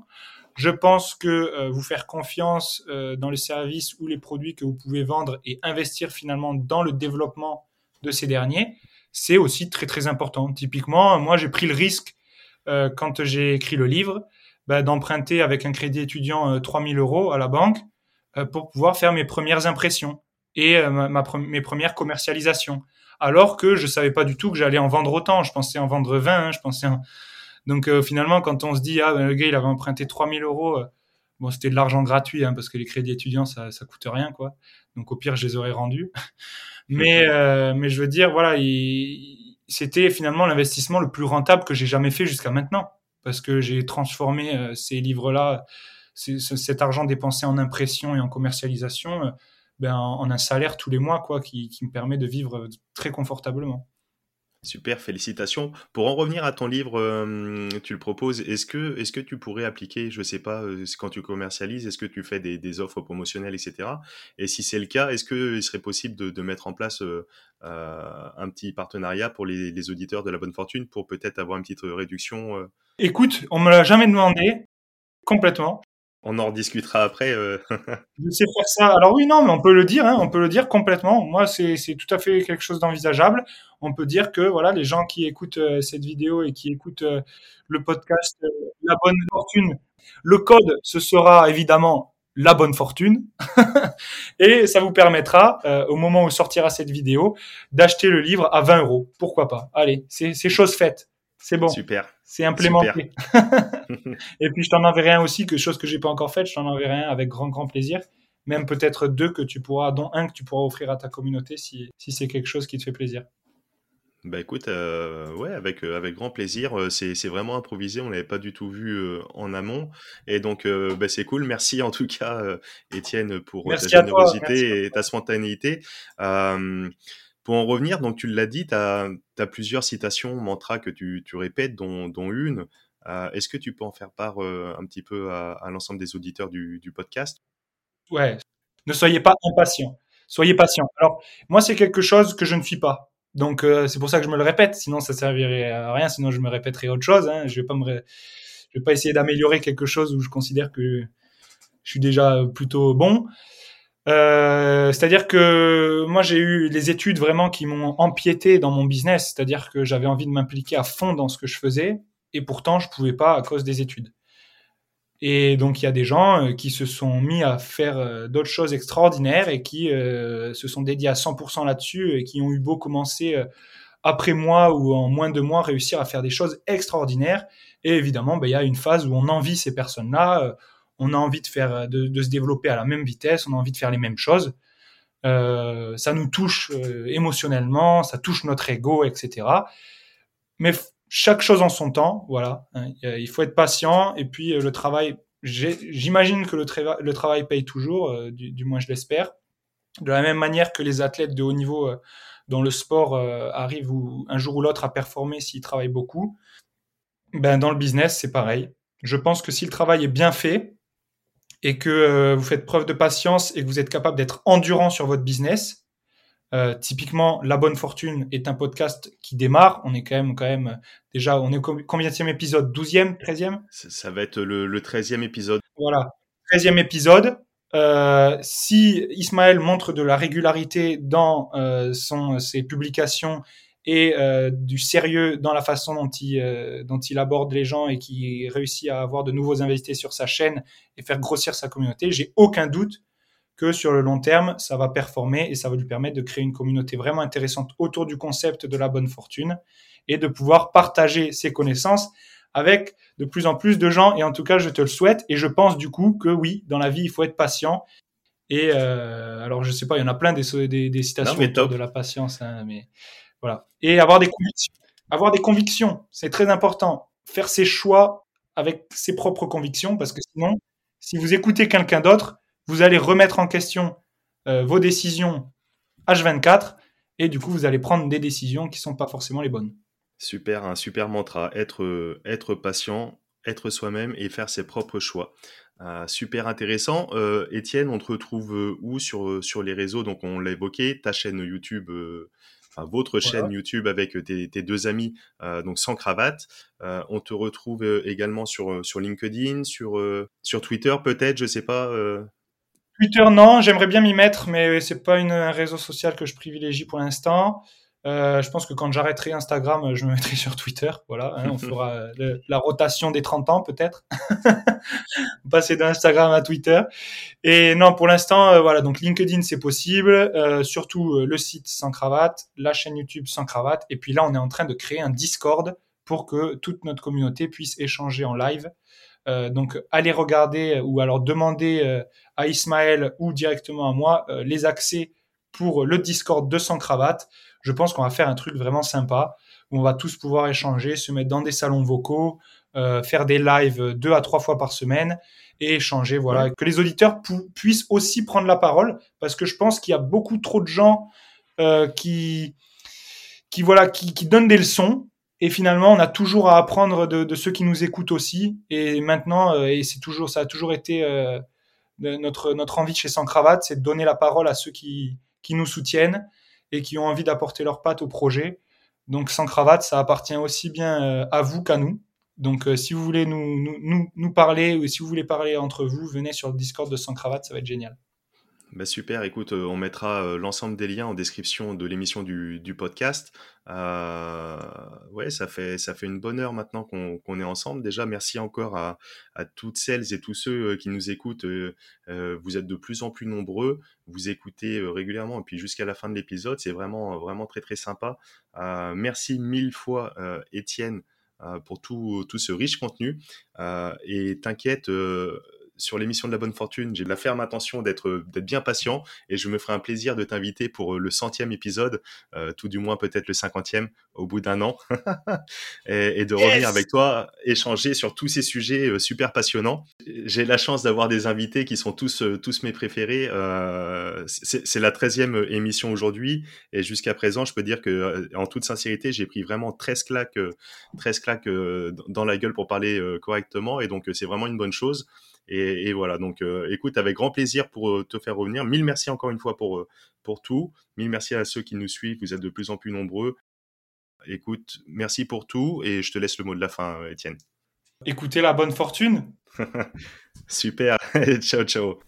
Speaker 1: Je pense que vous faire confiance dans les services ou les produits que vous pouvez vendre et investir finalement dans le développement de ces derniers, c'est aussi très très important. Typiquement, moi j'ai pris le risque euh, quand j'ai écrit le livre bah, d'emprunter avec un crédit étudiant euh, 3000 euros à la banque euh, pour pouvoir faire mes premières impressions et euh, ma, mes premières commercialisations. Alors que je savais pas du tout que j'allais en vendre autant. Je pensais en vendre 20. Hein, je pensais Donc finalement, quand on se dit ah le gars il avait emprunté 3000 euros, bon c'était de l'argent gratuit hein, parce que les crédits étudiants ça ça coûte rien quoi. Donc au pire je les aurais rendus. Mais, euh, mais je veux dire, voilà, c'était finalement l'investissement le plus rentable que j'ai jamais fait jusqu'à maintenant. Parce que j'ai transformé euh, ces livres-là, cet argent dépensé en impression et en commercialisation, euh, ben, en, un salaire tous les mois, quoi, qui, qui me permet de vivre très confortablement.
Speaker 2: Super, félicitations. Pour en revenir à ton livre, euh, tu le proposes. Est-ce que, tu pourrais appliquer, je ne sais pas, euh, quand tu commercialises, est-ce que tu fais des, offres promotionnelles, etc. Et si c'est le cas, est-ce qu'il serait possible de, mettre en place euh, un petit partenariat pour les, auditeurs de la bonne fortune pour peut-être avoir une petite réduction
Speaker 1: Écoute, on me l'a jamais demandé complètement
Speaker 2: on en rediscutera après. Euh.
Speaker 1: je sais faire ça. Alors oui, non, mais on peut le dire, hein, on peut le dire complètement. Moi, c'est tout à fait quelque chose d'envisageable. On peut dire que voilà, les gens qui écoutent euh, cette vidéo et qui écoutent euh, le podcast La Bonne Fortune, le code, ce sera évidemment la bonne fortune. et ça vous permettra, au moment où sortira cette vidéo, d'acheter le livre à 20 euros. Pourquoi pas? Allez, c'est chose faite. C'est bon.
Speaker 2: Super.
Speaker 1: C'est implémenté. et puis je t'en enverrai un aussi, que chose que j'ai pas encore faite, je t'en enverrai un avec grand grand plaisir. Même peut-être deux que tu pourras, dont un que tu pourras offrir à ta communauté si, si c'est quelque chose qui te fait plaisir.
Speaker 2: Bah écoute, euh, ouais, avec, euh, avec grand plaisir. Euh, c'est, c'est vraiment improvisé, on l'avait pas du tout vu en amont. Et donc, bah, c'est cool. Merci en tout cas, Étienne, pour ta générosité et ta spontanéité. Pour en revenir, donc tu l'as dit, tu as, plusieurs citations, mantras que tu, répètes, dont, une. est-ce que tu peux en faire part un petit peu à, l'ensemble des auditeurs du, podcast?
Speaker 1: Ouais, ne soyez pas impatients. Soyez patient. Alors, moi, c'est quelque chose que je ne suis pas. Donc euh, c'est pour ça que je me le répète, sinon ça servirait à rien, sinon je me répéterais autre chose. Hein. Je vais pas me, je vais pas essayer d'améliorer quelque chose où je considère que je suis déjà plutôt bon. Euh, c'est-à-dire que moi j'ai eu les études vraiment qui m'ont empiété dans mon business, c'est-à-dire que j'avais envie de m'impliquer à fond dans ce que je faisais et pourtant je pouvais pas à cause des études. Et donc il y a des gens euh, qui se sont mis à faire euh, d'autres choses extraordinaires et qui se sont dédiés à 100% là-dessus et qui ont eu beau commencer après moi ou en moins de mois réussir à faire des choses extraordinaires. Et évidemment, ben, il y a une phase où on envie ces personnes-là, on a envie de faire, de, de, se développer à la même vitesse, on a envie de faire les mêmes choses. Euh, ça nous touche émotionnellement, ça touche notre ego, etc. Mais chaque chose en son temps, voilà. Hein, il faut être patient et puis euh, le travail. J'imagine que le, le, travail paye toujours, euh, du, moins je l'espère. De la même manière que les athlètes de haut niveau euh, dans le sport arrivent un jour ou l'autre à performer s'ils travaillent beaucoup, ben dans le business c'est pareil. Je pense que si le travail est bien fait et que vous faites preuve de patience et que vous êtes capable d'être endurant sur votre business, euh, typiquement, La Bonne Fortune est un podcast qui démarre. On est quand même, quand même, déjà, on est combien de épisode? 12e, 13e
Speaker 2: ça, va être le, le 13e épisode.
Speaker 1: Voilà, 13e épisode. Euh, si Ismaël montre de la régularité dans euh, son, ses publications et euh, du sérieux dans la façon dont il, euh, dont il aborde les gens et qui réussit à avoir de nouveaux invités sur sa chaîne et faire grossir sa communauté, j'ai aucun doute que sur le long terme, ça va performer et ça va lui permettre de créer une communauté vraiment intéressante autour du concept de la bonne fortune et de pouvoir partager ses connaissances avec de plus en plus de gens. Et en tout cas, je te le souhaite. Et je pense du coup que oui, dans la vie, il faut être patient. Et euh, alors, je sais pas, il y en a plein des, des, des citations autour de la patience, hein, mais voilà. Et avoir des convictions. Avoir des convictions, c'est très important. Faire ses choix avec ses propres convictions, parce que sinon, si vous écoutez quelqu'un d'autre, vous allez remettre en question euh, vos décisions H24 et du coup, vous allez prendre des décisions qui sont pas forcément les bonnes.
Speaker 2: Super, un super mantra. Être, euh, être patient, être soi-même et faire ses propres choix. Euh, super intéressant. Euh, Étienne, on te retrouve où sur, sur les réseaux? Donc, on l'a évoqué, ta chaîne YouTube, enfin, votre chaîne YouTube avec tes, tes deux amis, donc sans cravate. on te retrouve également sur, sur LinkedIn, sur, sur Twitter peut-être, je sais pas.
Speaker 1: Twitter, non, j'aimerais bien m'y mettre, mais c'est pas une, un réseau social que je privilégie pour l'instant. Euh, je pense que quand j'arrêterai Instagram, je me mettrai sur Twitter. Voilà, hein, on fera la rotation des 30 ans peut-être. Passer d'Instagram à Twitter. Et non, pour l'instant, euh, voilà, donc LinkedIn c'est possible, euh, surtout euh, le site sans cravate, la chaîne YouTube sans cravate. Et puis là, on est en train de créer un Discord pour que toute notre communauté puisse échanger en live euh, donc, allez regarder euh, ou alors demander euh, à Ismaël ou directement à moi les accès pour le Discord de Sans Cravate. Je pense qu'on va faire un truc vraiment sympa où on va tous pouvoir échanger, se mettre dans des salons vocaux, faire des lives deux à trois fois par semaine et échanger. Voilà, que les auditeurs puissent aussi prendre la parole parce que je pense qu'il y a beaucoup trop de gens qui qui voilà qui, qui donnent des leçons et finalement, on a toujours à apprendre de, de ceux qui nous écoutent aussi. Et maintenant, euh, et c'est toujours, ça a toujours été euh, notre notre envie chez Sans Cravate, c'est de donner la parole à ceux qui qui nous soutiennent et qui ont envie d'apporter leur patte au projet. Donc Sans Cravate, ça appartient aussi bien euh, à vous qu'à nous. Donc si vous voulez nous, nous, nous, parler ou si vous voulez parler entre vous, venez sur le Discord de Sans Cravate, ça va être génial.
Speaker 2: Bah super, écoute, euh, on mettra euh, l'ensemble des liens en description de l'émission du, du podcast. Euh, ouais, ça fait, ça fait une bonne heure maintenant qu'on est ensemble. Déjà, merci encore à, à toutes celles et tous ceux euh, qui nous écoutent. Vous êtes de plus en plus nombreux, vous écoutez régulièrement et puis jusqu'à la fin de l'épisode, c'est vraiment, vraiment très très sympa. Merci mille fois, Étienne, pour tout, tout ce riche contenu. Et t'inquiète, sur l'émission de la bonne fortune, j'ai la ferme intention d'être d'être bien patient et je me ferai un plaisir de t'inviter pour euh, le centième épisode, euh, tout du moins peut-être le cinquantième au bout d'un an, et, et, de revenir avec toi, échanger sur tous ces sujets euh, super passionnants. J'ai la chance d'avoir des invités qui sont tous euh, tous mes préférés. Euh, c'est la treizième émission aujourd'hui et jusqu'à présent, je peux dire que euh, en toute sincérité, j'ai pris vraiment 13 claques, 13 claques dans la gueule pour parler correctement et donc c'est vraiment une bonne chose. Et, et, voilà, donc euh, écoute, avec grand plaisir pour euh, te faire revenir. Mille merci encore une fois pour, euh, pour tout. Mille merci à ceux qui nous suivent, vous êtes de plus en plus nombreux. Écoute, merci pour tout et je te laisse le mot de la fin, Étienne.
Speaker 1: Écoutez la bonne fortune.
Speaker 2: Super, ciao ciao.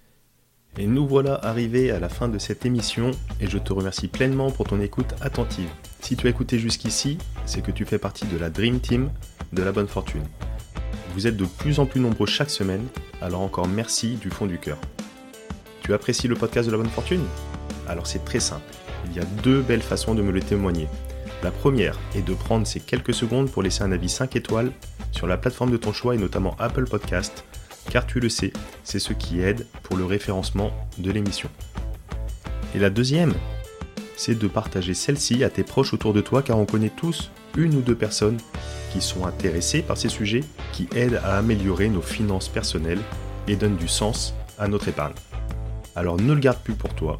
Speaker 2: Et nous voilà arrivés à la fin de cette émission et je te remercie pleinement pour ton écoute attentive. Si tu as écouté jusqu'ici, c'est que tu fais partie de la Dream Team de la bonne fortune. Vous êtes de plus en plus nombreux chaque semaine, alors encore merci du fond du cœur. Tu apprécies le podcast de la bonne fortune? Alors c'est très simple. Il y a deux belles façons de me le témoigner. La première est de prendre ces quelques secondes pour laisser un avis 5 étoiles sur la plateforme de ton choix et notamment Apple Podcast, car tu le sais, c'est ce qui aide pour le référencement de l'émission. Et la deuxième, c'est de partager celle-ci à tes proches autour de toi, car on connaît tous une ou deux personnes qui sont intéressés par ces sujets qui aident à améliorer nos finances personnelles et donnent du sens à notre épargne. Alors ne le garde plus pour toi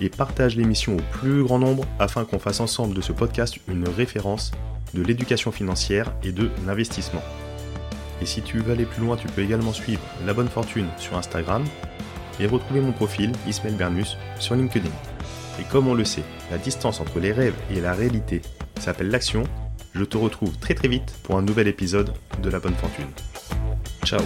Speaker 2: et partage l'émission au plus grand nombre afin qu'on fasse ensemble de ce podcast une référence de l'éducation financière et de l'investissement. Et si tu veux aller plus loin, tu peux également suivre La Bonne Fortune sur Instagram et retrouver mon profil Ismaël Bernus sur LinkedIn. Et comme on le sait, la distance entre les rêves et la réalité s'appelle l'action je te retrouve très très vite pour un nouvel épisode de La Bonne Fortune. Ciao